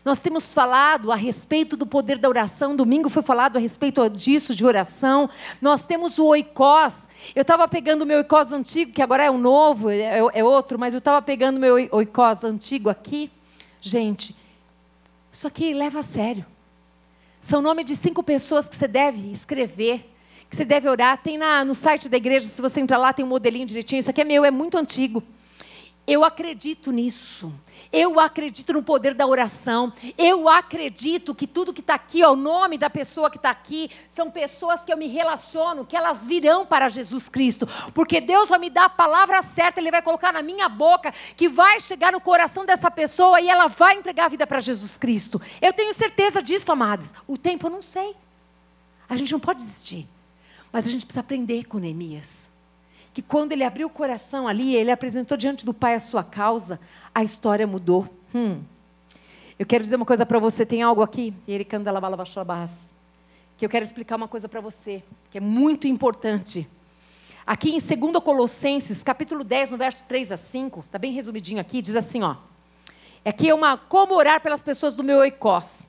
[SPEAKER 1] Nós temos falado a respeito do poder da oração, domingo foi falado a respeito disso, de oração. Nós temos o oikós. Eu estava pegando o meu oikós antigo, que agora é o novo, é, é outro, mas eu estava pegando o meu oikós antigo aqui. Gente, isso aqui leva a sério. São nome de cinco pessoas que você deve escrever, que você deve orar. Tem na, no site da igreja, se você entrar lá, tem um modelinho direitinho. Isso aqui é meu, é muito antigo. Eu acredito nisso. Eu acredito no poder da oração. Eu acredito que tudo que está aqui, ó, o nome da pessoa que está aqui, são pessoas que eu me relaciono, que elas virão para Jesus Cristo. Porque Deus vai me dar a palavra certa, Ele vai colocar na minha boca, que vai chegar no coração dessa pessoa e ela vai entregar a vida para Jesus Cristo. Eu tenho certeza disso, amados. O tempo eu não sei. A gente não pode desistir. Mas a gente precisa aprender com Neemias que quando ele abriu o coração ali, ele apresentou diante do Pai a sua causa, a história mudou. Hum. Eu quero dizer uma coisa para você, tem algo aqui, que eu quero explicar uma coisa para você, que é muito importante. Aqui em 2 Colossenses, capítulo 10, no verso 3 a 5, está bem resumidinho aqui, diz assim, ó. Aqui é uma como orar pelas pessoas do meu oikós.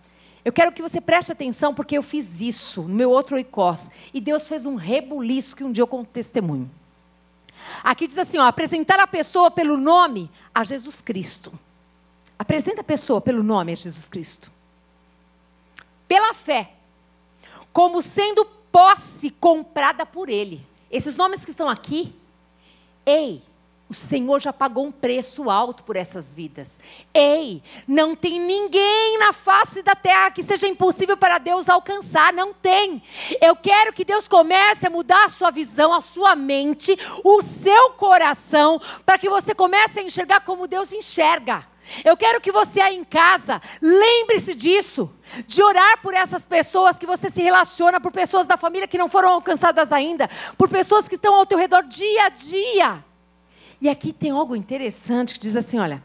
[SPEAKER 1] Eu quero que você preste atenção, porque eu fiz isso no meu outro oikós. E Deus fez um rebuliço que um dia eu conto testemunho. Aqui diz assim: ó, apresentar a pessoa pelo nome a Jesus Cristo. Apresenta a pessoa pelo nome a Jesus Cristo. Pela fé, como sendo posse comprada por Ele. Esses nomes que estão aqui, ei, o Senhor já pagou um preço alto por essas vidas. Ei, não tem ninguém na face da terra que seja impossível para Deus alcançar. Não tem. Eu quero que Deus comece a mudar a sua visão, a sua mente, o seu coração, para que você comece a enxergar como Deus enxerga. Eu quero que você aí em casa, lembre-se disso, de orar por essas pessoas que você se relaciona, por pessoas da família que não foram alcançadas ainda, por pessoas que estão ao teu redor dia a dia. E aqui tem algo interessante que diz assim: olha.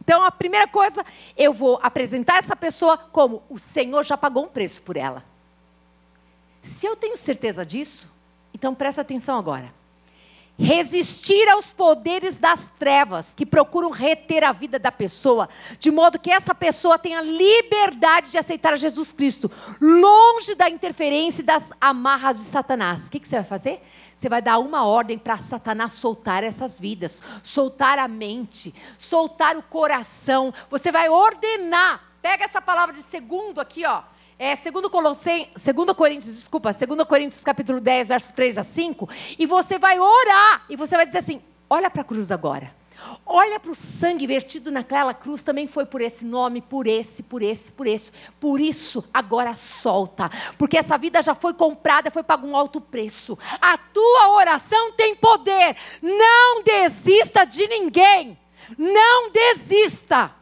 [SPEAKER 1] Então, a primeira coisa, eu vou apresentar essa pessoa como o Senhor já pagou um preço por ela. Se eu tenho certeza disso, então presta atenção agora. Resistir aos poderes das trevas que procuram reter a vida da pessoa, de modo que essa pessoa tenha liberdade de aceitar Jesus Cristo, longe da interferência e das amarras de Satanás. O que, que você vai fazer? Você vai dar uma ordem para Satanás soltar essas vidas, soltar a mente, soltar o coração. Você vai ordenar. Pega essa palavra de segundo aqui, ó é, segundo, Colossen, segundo Coríntios, desculpa, segundo Coríntios capítulo 10, versos 3 a 5, e você vai orar, e você vai dizer assim, olha para a cruz agora. Olha para o sangue vertido naquela cruz, também foi por esse nome, por esse, por esse, por esse. Por isso, agora solta. Porque essa vida já foi comprada, foi pago um alto preço. A tua oração tem poder. Não desista de ninguém. Não desista.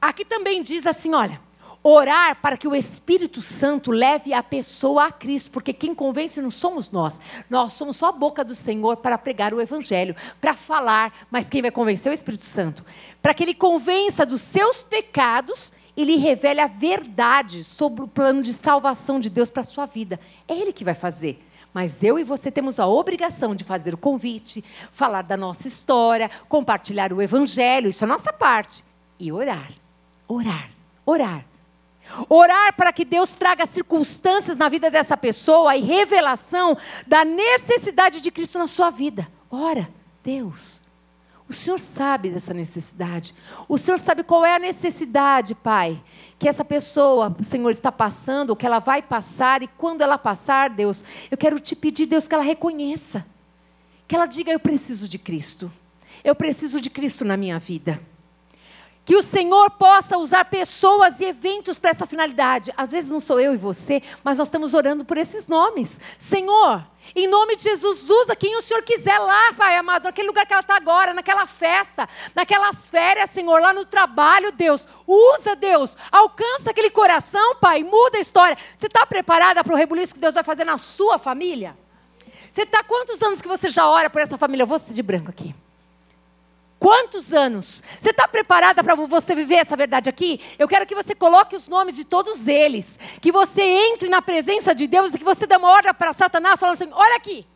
[SPEAKER 1] Aqui também diz assim: olha. Orar para que o Espírito Santo leve a pessoa a Cristo, porque quem convence não somos nós. Nós somos só a boca do Senhor para pregar o Evangelho, para falar, mas quem vai convencer é o Espírito Santo. Para que ele convença dos seus pecados e lhe revele a verdade sobre o plano de salvação de Deus para a sua vida. É ele que vai fazer. Mas eu e você temos a obrigação de fazer o convite, falar da nossa história, compartilhar o Evangelho, isso é a nossa parte. E orar, orar, orar. Orar para que Deus traga circunstâncias na vida dessa pessoa e revelação da necessidade de Cristo na sua vida. Ora, Deus, o Senhor sabe dessa necessidade. O Senhor sabe qual é a necessidade, Pai, que essa pessoa, Senhor, está passando, que ela vai passar, e quando ela passar, Deus, eu quero te pedir, Deus, que ela reconheça. Que ela diga: Eu preciso de Cristo. Eu preciso de Cristo na minha vida. Que o Senhor possa usar pessoas e eventos para essa finalidade. Às vezes não sou eu e você, mas nós estamos orando por esses nomes. Senhor, em nome de Jesus, usa quem o Senhor quiser lá, Pai amado, naquele lugar que ela está agora, naquela festa, naquelas férias, Senhor, lá no trabalho, Deus. Usa, Deus. Alcança aquele coração, Pai. Muda a história. Você está preparada para o rebuliço que Deus vai fazer na sua família? Você está quantos anos que você já ora por essa família? Eu vou de branco aqui. Quantos anos? Você está preparada para você viver essa verdade aqui? Eu quero que você coloque os nomes de todos eles. Que você entre na presença de Deus e que você dê uma ordem para Satanás falando assim: olha aqui.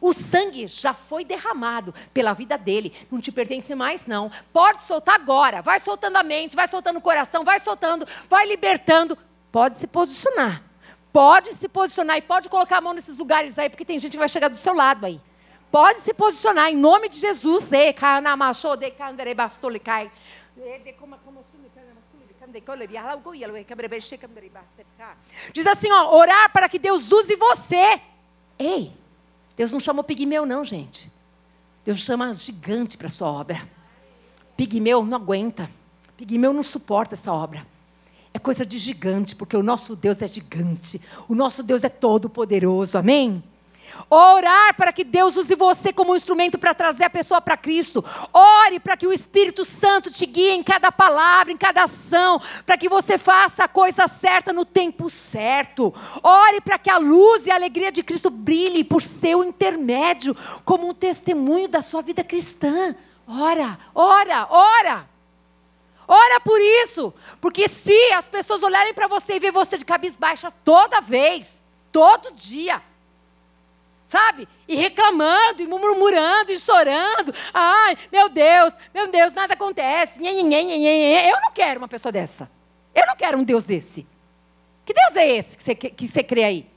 [SPEAKER 1] O sangue já foi derramado pela vida dele. Não te pertence mais, não. Pode soltar agora. Vai soltando a mente, vai soltando o coração, vai soltando, vai libertando. Pode se posicionar. Pode se posicionar e pode colocar a mão nesses lugares aí, porque tem gente que vai chegar do seu lado aí. Pode se posicionar em nome de Jesus. Diz assim, ó, orar para que Deus use você. Ei, Deus não chamou pigmeu não, gente. Deus chama gigante para sua obra. Pigmeu não aguenta. Pigmeu não suporta essa obra. É coisa de gigante, porque o nosso Deus é gigante. O nosso Deus é todo poderoso. Amém? Orar para que Deus use você como um instrumento para trazer a pessoa para Cristo. Ore para que o Espírito Santo te guie em cada palavra, em cada ação, para que você faça a coisa certa no tempo certo. Ore para que a luz e a alegria de Cristo brilhe por seu intermédio, como um testemunho da sua vida cristã. Ora, ora, ora. Ora por isso, porque se as pessoas olharem para você e ver você de cabeça baixa toda vez, todo dia, sabe? E reclamando, e murmurando, e chorando. Ai, meu Deus, meu Deus, nada acontece. Eu não quero uma pessoa dessa. Eu não quero um Deus desse. Que Deus é esse que você, que você crê aí?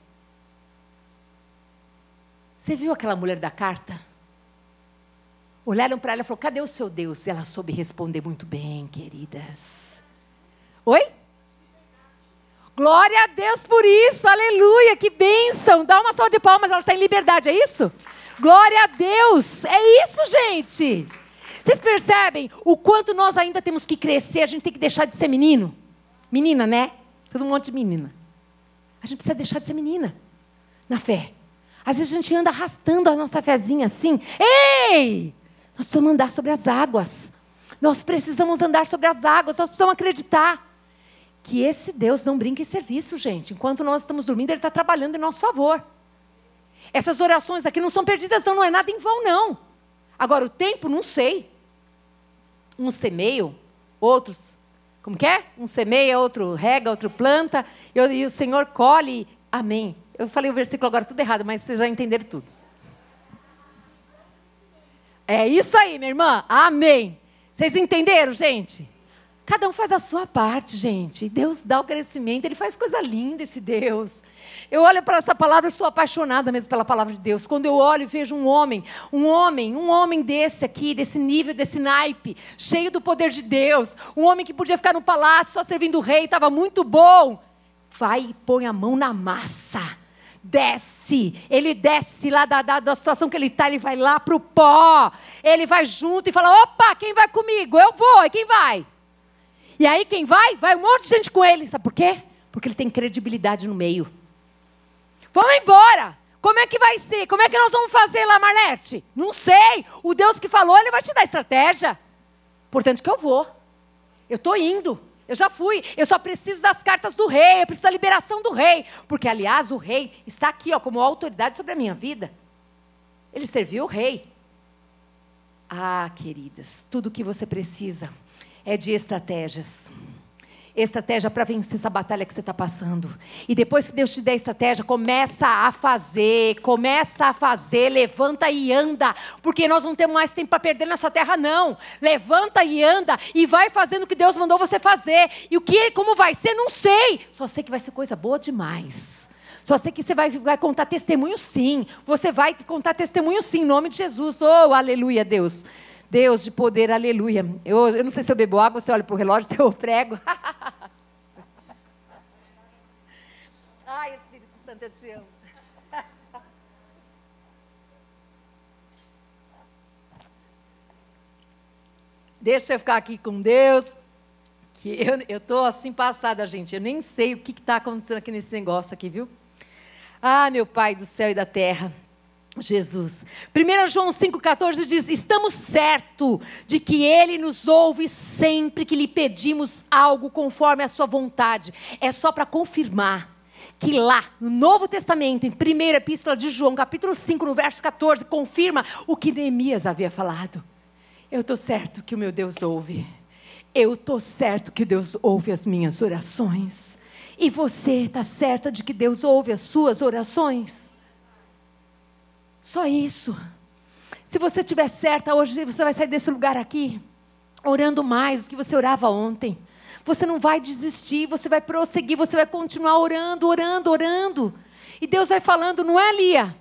[SPEAKER 1] Você viu aquela mulher da carta? Olharam para ela e falaram: cadê o seu Deus? E ela soube responder muito bem, queridas. Oi? Glória a Deus por isso, aleluia, que bênção. Dá uma salva de palmas, ela está em liberdade, é isso? Glória a Deus, é isso, gente. Vocês percebem o quanto nós ainda temos que crescer, a gente tem que deixar de ser menino? Menina, né? Todo um monte de menina. A gente precisa deixar de ser menina na fé. Às vezes a gente anda arrastando a nossa fezinha assim. Ei! Nós precisamos andar sobre as águas. Nós precisamos andar sobre as águas, nós precisamos acreditar que esse Deus não brinca em serviço, gente. Enquanto nós estamos dormindo, Ele está trabalhando em nosso favor. Essas orações aqui não são perdidas, não, não é nada em vão, não. Agora, o tempo, não sei. Um semeio, outros, como que é? Um semeia, outro rega, outro planta, e, e o Senhor colhe. Amém. Eu falei o versículo agora tudo errado, mas vocês já entenderam tudo. É isso aí, minha irmã. Amém. Vocês entenderam, gente? Cada um faz a sua parte, gente. Deus dá o crescimento, Ele faz coisa linda, esse Deus. Eu olho para essa palavra e sou apaixonada mesmo pela palavra de Deus. Quando eu olho e vejo um homem, um homem, um homem desse aqui, desse nível, desse naipe, cheio do poder de Deus, um homem que podia ficar no palácio só servindo o rei, estava muito bom. Vai e põe a mão na massa desce, ele desce lá da, da, da situação que ele está, ele vai lá para o pó, ele vai junto e fala: opa, quem vai comigo? Eu vou, e quem vai? E aí quem vai? Vai um monte de gente com ele, sabe por quê? Porque ele tem credibilidade no meio. Vamos embora! Como é que vai ser? Como é que nós vamos fazer lá, Marlete? Não sei. O Deus que falou, ele vai te dar estratégia. Portanto que eu vou. Eu estou indo. Eu já fui. Eu só preciso das cartas do rei. Eu preciso da liberação do rei. Porque, aliás, o rei está aqui ó, como autoridade sobre a minha vida. Ele serviu o rei. Ah, queridas, tudo o que você precisa é de estratégias estratégia para vencer essa batalha que você está passando. E depois que Deus te der estratégia, começa a fazer, começa a fazer, levanta e anda, porque nós não temos mais tempo para perder nessa terra, não. Levanta e anda e vai fazendo o que Deus mandou você fazer. E o que, como vai ser, não sei. Só sei que vai ser coisa boa demais. Só sei que você vai, vai contar testemunho sim. Você vai contar testemunho sim, em nome de Jesus. Oh, aleluia, Deus. Deus de poder, aleluia. Eu, eu não sei se eu bebo água, eu olho para o relógio, se eu prego. Ai, Espírito Santo, eu te amo. Deixa eu ficar aqui com Deus. Que eu estou assim passada, gente. Eu nem sei o que está acontecendo aqui nesse negócio aqui, viu? Ah, meu Pai do céu e da terra. Jesus. 1 João 5,14 diz: Estamos certos de que Ele nos ouve sempre que lhe pedimos algo conforme a Sua vontade. É só para confirmar que lá, no Novo Testamento, em 1 Epístola de João, capítulo 5, no verso 14, confirma o que Neemias havia falado. Eu estou certo que o meu Deus ouve. Eu estou certo que Deus ouve as minhas orações. E você está certa de que Deus ouve as suas orações? Só isso. Se você estiver certa hoje, você vai sair desse lugar aqui orando mais do que você orava ontem. Você não vai desistir, você vai prosseguir, você vai continuar orando, orando, orando. E Deus vai falando, não é, Lia?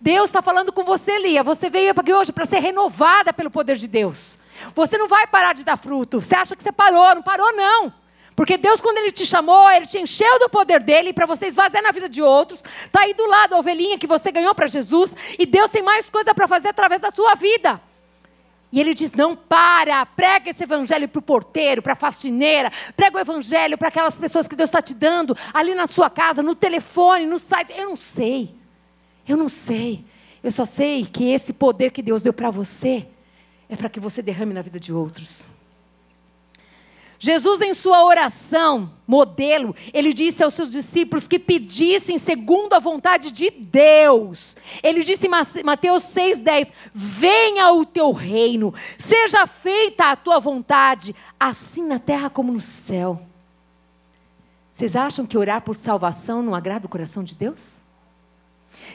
[SPEAKER 1] Deus está falando com você, Lia. Você veio aqui hoje para ser renovada pelo poder de Deus. Você não vai parar de dar fruto. Você acha que você parou? Não parou, não. Porque Deus, quando Ele te chamou, Ele te encheu do poder dele para você esvaziar na vida de outros. Está aí do lado a ovelhinha que você ganhou para Jesus. E Deus tem mais coisa para fazer através da sua vida. E ele diz: não para, prega esse evangelho para o porteiro, para a faxineira, prega o evangelho para aquelas pessoas que Deus está te dando, ali na sua casa, no telefone, no site. Eu não sei, eu não sei. Eu só sei que esse poder que Deus deu para você é para que você derrame na vida de outros. Jesus, em sua oração, modelo, ele disse aos seus discípulos que pedissem segundo a vontade de Deus. Ele disse em Mateus 6,10: Venha o teu reino, seja feita a tua vontade, assim na terra como no céu. Vocês acham que orar por salvação não agrada o coração de Deus?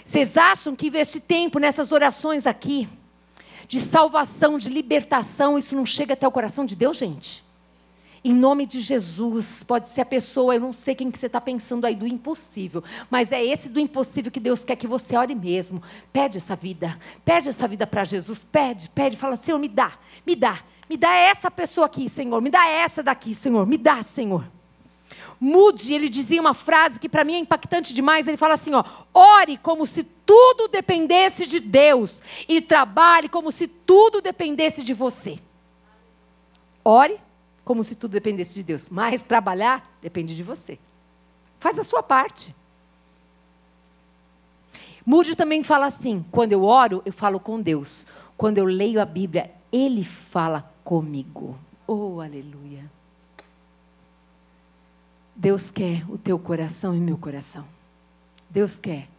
[SPEAKER 1] Vocês acham que investir tempo nessas orações aqui, de salvação, de libertação, isso não chega até o coração de Deus, gente? Em nome de Jesus, pode ser a pessoa, eu não sei quem que você está pensando aí do impossível, mas é esse do impossível que Deus quer que você ore mesmo. Pede essa vida, pede essa vida para Jesus, pede, pede, fala, Senhor, me dá, me dá, me dá essa pessoa aqui, Senhor, me dá essa daqui, Senhor, me dá, Senhor. Mude, ele dizia uma frase que para mim é impactante demais. Ele fala assim: ó, ore como se tudo dependesse de Deus e trabalhe como se tudo dependesse de você. Ore como se tudo dependesse de Deus. Mas trabalhar depende de você. Faz a sua parte. Mude também fala assim: quando eu oro, eu falo com Deus. Quando eu leio a Bíblia, Ele fala comigo. Oh, aleluia. Deus quer o teu coração e meu coração. Deus quer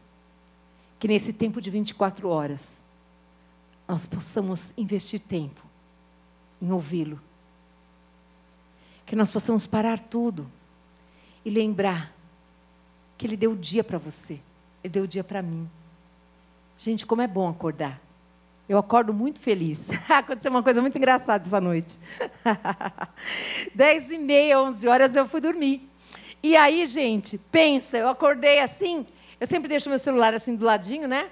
[SPEAKER 1] que nesse tempo de 24 horas nós possamos investir tempo em ouvi-lo, que nós possamos parar tudo e lembrar que Ele deu o dia para você, Ele deu o dia para mim. Gente, como é bom acordar. Eu acordo muito feliz. Aconteceu uma coisa muito engraçada essa noite. Dez e meia, onze horas eu fui dormir. E aí, gente, pensa, eu acordei assim, eu sempre deixo meu celular assim do ladinho, né?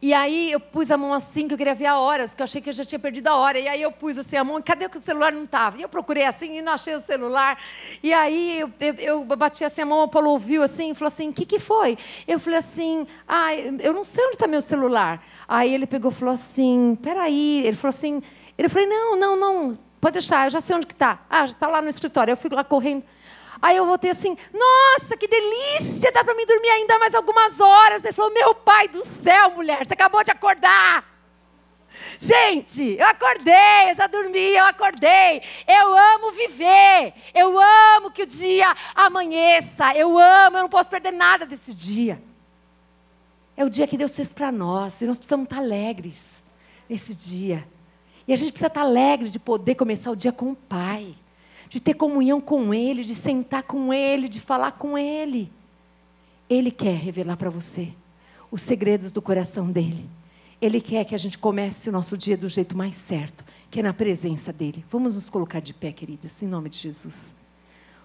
[SPEAKER 1] E aí eu pus a mão assim, que eu queria ver a horas, que eu achei que eu já tinha perdido a hora. E aí eu pus assim a mão, cadê que o celular não estava? E eu procurei assim e não achei o celular. E aí eu, eu, eu bati assim a mão, o Paulo ouviu assim e falou assim: o que, que foi? Eu falei assim: ah, eu não sei onde está meu celular. Aí ele pegou e falou assim: peraí. Ele falou assim: ele falou: não, não, não, pode deixar, eu já sei onde que está. Ah, já está lá no escritório. Eu fui lá correndo. Aí eu voltei assim, nossa, que delícia, dá para mim dormir ainda mais algumas horas. Ele falou, meu pai do céu, mulher, você acabou de acordar. Gente, eu acordei, eu já dormi, eu acordei. Eu amo viver. Eu amo que o dia amanheça. Eu amo, eu não posso perder nada desse dia. É o dia que Deus fez para nós. E nós precisamos estar alegres nesse dia. E a gente precisa estar alegre de poder começar o dia com o Pai de ter comunhão com Ele, de sentar com Ele, de falar com Ele. Ele quer revelar para você os segredos do coração dele. Ele quer que a gente comece o nosso dia do jeito mais certo, que é na presença dele. Vamos nos colocar de pé, queridas, em nome de Jesus.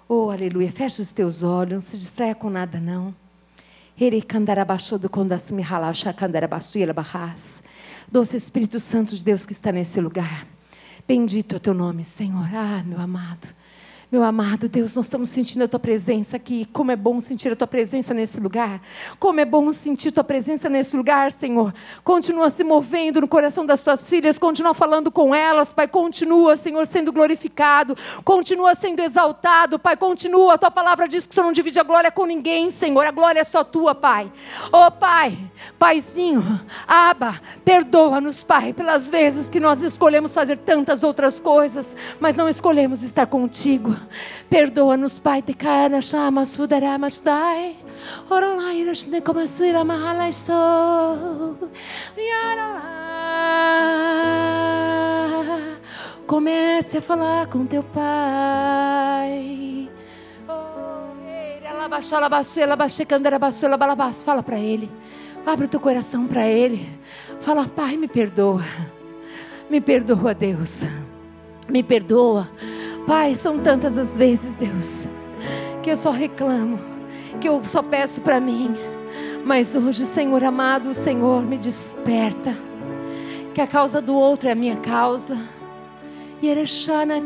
[SPEAKER 1] Oh, aleluia. Fecha os teus olhos, não se distraia com nada, não. Doce Espírito Santo de Deus que está nesse lugar. Bendito é o teu nome, Senhor. Ah, meu amado. Meu amado Deus, nós estamos sentindo a tua presença aqui. Como é bom sentir a tua presença nesse lugar. Como é bom sentir a tua presença nesse lugar, Senhor. Continua se movendo no coração das tuas filhas, continua falando com elas, Pai. Continua, Senhor, sendo glorificado. Continua sendo exaltado, Pai. Continua. A tua palavra diz que o Senhor não divide a glória com ninguém, Senhor. A glória é só tua, Pai. Oh, Pai, Paizinho, Aba, perdoa-nos, Pai, pelas vezes que nós escolhemos fazer tantas outras coisas, mas não escolhemos estar contigo. Perdoa-nos, Pai, te cara chama sudaramas dai. Orolairas ne como suira mahalai so. Comece a falar com teu Pai. Fala para Ele. Abre o teu coração para Ele. Fala, Pai, me perdoa. Me perdoa, Deus. Me perdoa Pai, são tantas as vezes, Deus, que eu só reclamo, que eu só peço para mim. Mas hoje, Senhor amado, o Senhor me desperta. Que a causa do outro é a minha causa. Yereshana.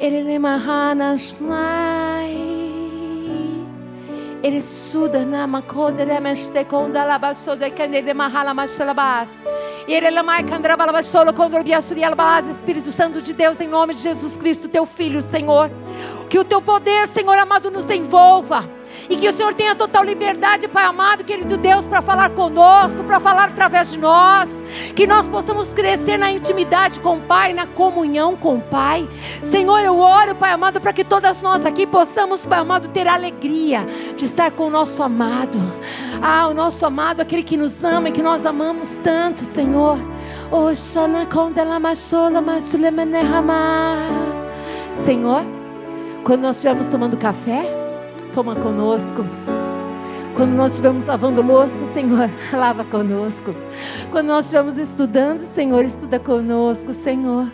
[SPEAKER 1] Erelemahana shnai. Ele suda na makoda remeste konda labasoda kandele mahala mashalabas. Espírito Santo de Deus, em nome de Jesus Cristo, teu Filho, Senhor. Que o teu poder, Senhor amado, nos envolva. E que o Senhor tenha total liberdade, Pai amado, querido Deus, para falar conosco, para falar através de nós. Que nós possamos crescer na intimidade com o Pai, na comunhão com o Pai. Senhor, eu oro, Pai amado, para que todas nós aqui possamos, Pai amado, ter alegria de estar com o nosso amado. Ah, o nosso amado, aquele que nos ama e que nós amamos tanto, Senhor. Senhor, quando nós estivermos tomando café, toma conosco. Quando nós estivermos lavando louça, Senhor, lava conosco. Quando nós estivermos estudando, Senhor, estuda conosco, Senhor.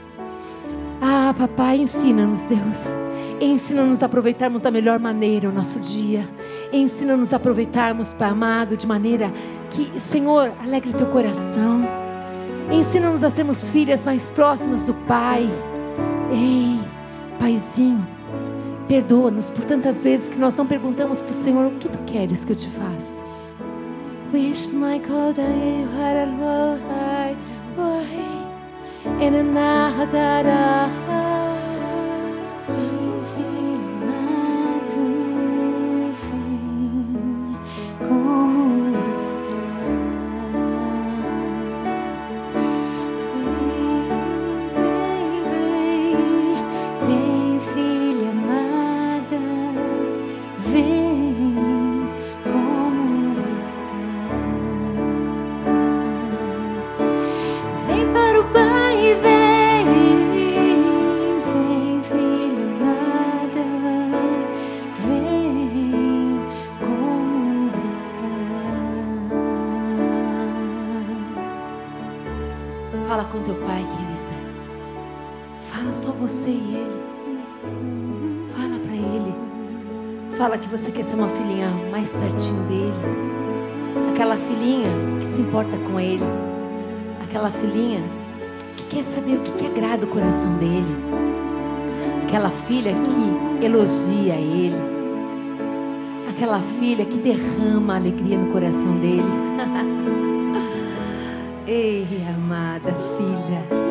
[SPEAKER 1] Ah, papai, ensina-nos, Deus. Ensina-nos a aproveitarmos da melhor maneira o nosso dia. Ensina-nos a aproveitarmos, Pai amado, de maneira que, Senhor, alegre teu coração. Ensina-nos a sermos filhas mais próximas do Pai. Ei, Paizinho, Perdoa-nos por tantas vezes que nós não perguntamos para o Senhor: o que tu queres que eu te faça? Wish my God I had a love in a Fala mais pertinho dele. Aquela filhinha que se importa com ele. Aquela filhinha que quer saber o que, que agrada o coração dele. Aquela filha que elogia ele. Aquela filha que derrama alegria no coração dele. Ei, amada filha.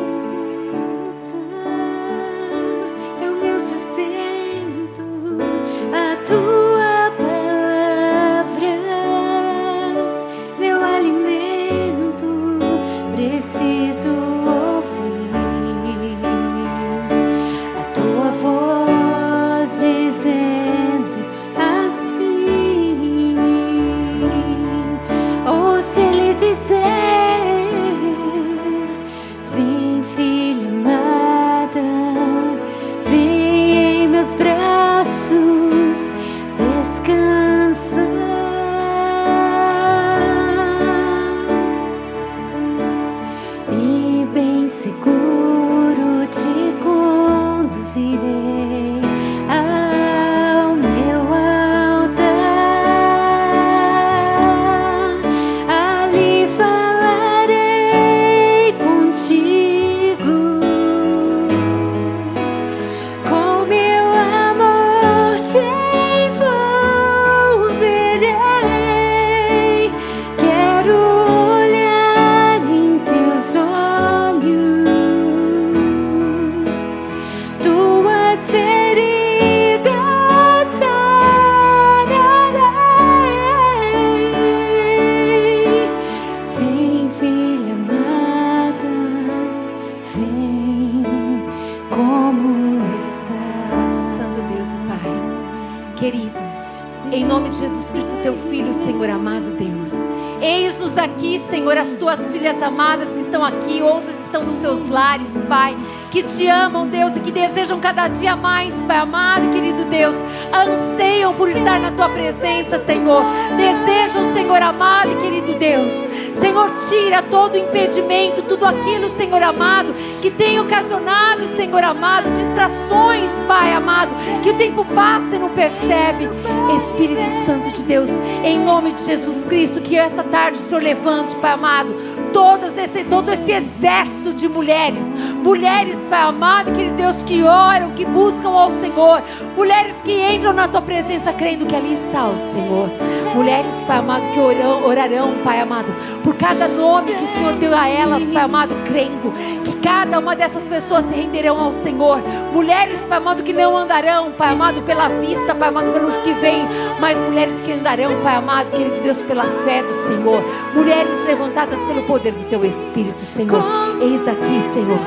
[SPEAKER 1] Te amam, Deus, e que desejam cada dia mais, Pai amado e querido Deus, anseiam por estar na tua presença, Senhor. Desejam, Senhor amado e querido Deus. Senhor, tira todo impedimento, tudo aquilo, Senhor amado, que tem ocasionado, Senhor amado, distrações, Pai amado, que o tempo passa e não percebe. Espírito Santo de Deus, em nome de Jesus Cristo, que esta tarde o Senhor levante, Pai amado, todos esse, todo esse exército de mulheres, mulheres, Pai amado, querido Deus, que oram, que buscam ao Senhor, mulheres que entram na tua presença crendo que ali está o Senhor, mulheres, Pai amado, que orarão, orarão, Pai amado, por cada nome que o Senhor deu a elas, Pai amado, crendo que cada uma dessas pessoas se renderão ao Senhor, mulheres, Pai amado, que não andarão, Pai amado, pela vista, Pai amado, pelos que vêm, mas mulheres que andarão, Pai amado, querido Deus, pela fé do Senhor, mulheres levantadas pelo poder do teu Espírito, Senhor. Eis aqui, Senhor.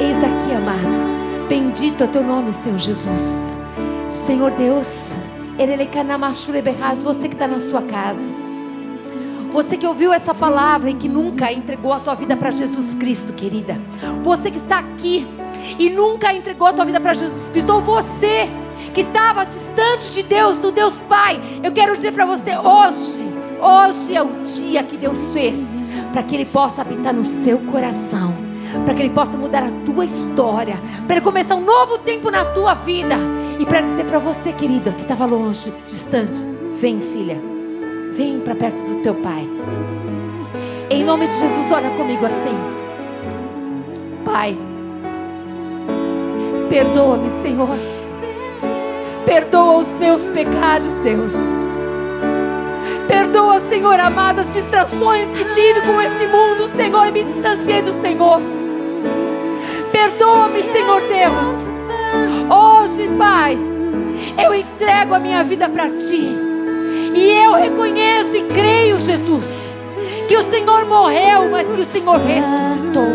[SPEAKER 1] Eis aqui, amado. Bendito é teu nome, Senhor Jesus. Senhor Deus, você que está na sua casa. Você que ouviu essa palavra e que nunca entregou a tua vida para Jesus Cristo, querida. Você que está aqui e nunca entregou a tua vida para Jesus Cristo. Ou você que estava distante de Deus, do Deus Pai. Eu quero dizer para você hoje, hoje é o dia que Deus fez para que Ele possa habitar no seu coração, para que Ele possa mudar a tua história, para Ele começar um novo tempo na tua vida e para dizer para você, querida, que estava longe, distante: vem, filha, vem para perto do teu Pai. Em nome de Jesus, ora comigo assim, Pai, perdoa-me, Senhor, perdoa os meus pecados, Deus Perdoa, Senhor amado, as distrações que tive com esse mundo, Senhor, e me distanciei do Senhor. Perdoa-me, Senhor Deus. Hoje, Pai, eu entrego a minha vida para Ti. E eu reconheço e creio, Jesus, que o Senhor morreu, mas que o Senhor ressuscitou.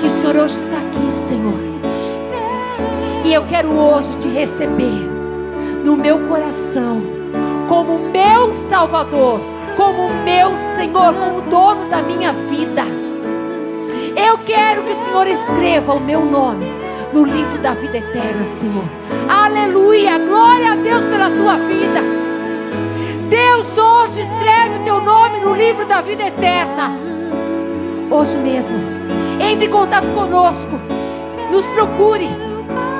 [SPEAKER 1] Que o Senhor hoje está aqui, Senhor. E eu quero hoje te receber no meu coração como meu Salvador, como meu Senhor, como dono da minha vida. Eu quero que o Senhor escreva o meu nome no livro da vida eterna, Senhor. Aleluia! Glória a Deus pela tua vida. Deus hoje escreve o teu nome no livro da vida eterna. hoje mesmo. Entre em contato conosco. Nos procure.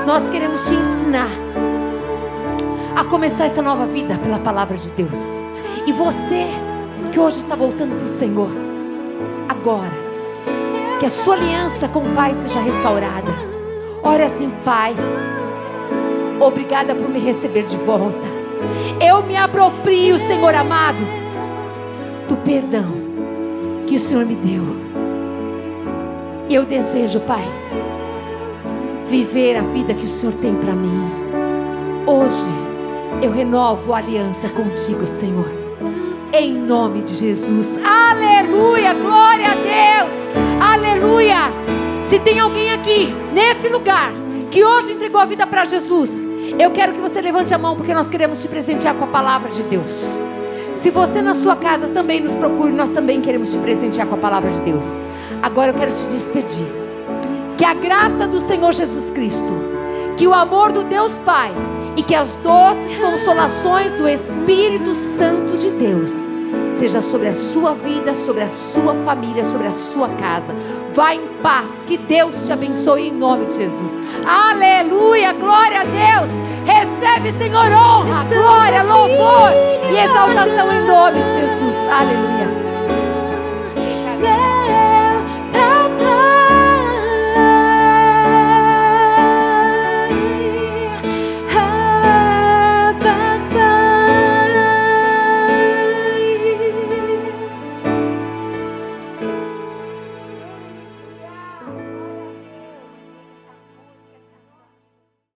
[SPEAKER 1] Nós queremos te ensinar a começar essa nova vida pela palavra de Deus. E você que hoje está voltando para o Senhor, agora, que a sua aliança com o Pai seja restaurada. Ore assim, Pai. Obrigada por me receber de volta. Eu me aproprio, Senhor amado, do perdão que o Senhor me deu. Eu desejo, Pai, viver a vida que o Senhor tem para mim. Hoje eu renovo a aliança contigo, Senhor. Em nome de Jesus. Aleluia! Glória a Deus! Aleluia! Se tem alguém aqui, nesse lugar, que hoje entregou a vida para Jesus, eu quero que você levante a mão, porque nós queremos te presentear com a palavra de Deus. Se você na sua casa também nos procure, nós também queremos te presentear com a palavra de Deus. Agora eu quero te despedir. Que a graça do Senhor Jesus Cristo, que o amor do Deus Pai e que as doces consolações do Espírito Santo de Deus seja sobre a sua vida, sobre a sua família, sobre a sua casa. Vá em paz, que Deus te abençoe em nome de Jesus. Aleluia, glória a Deus. Recebe, Senhor, honra, glória, louvor e exaltação em nome de Jesus. Aleluia.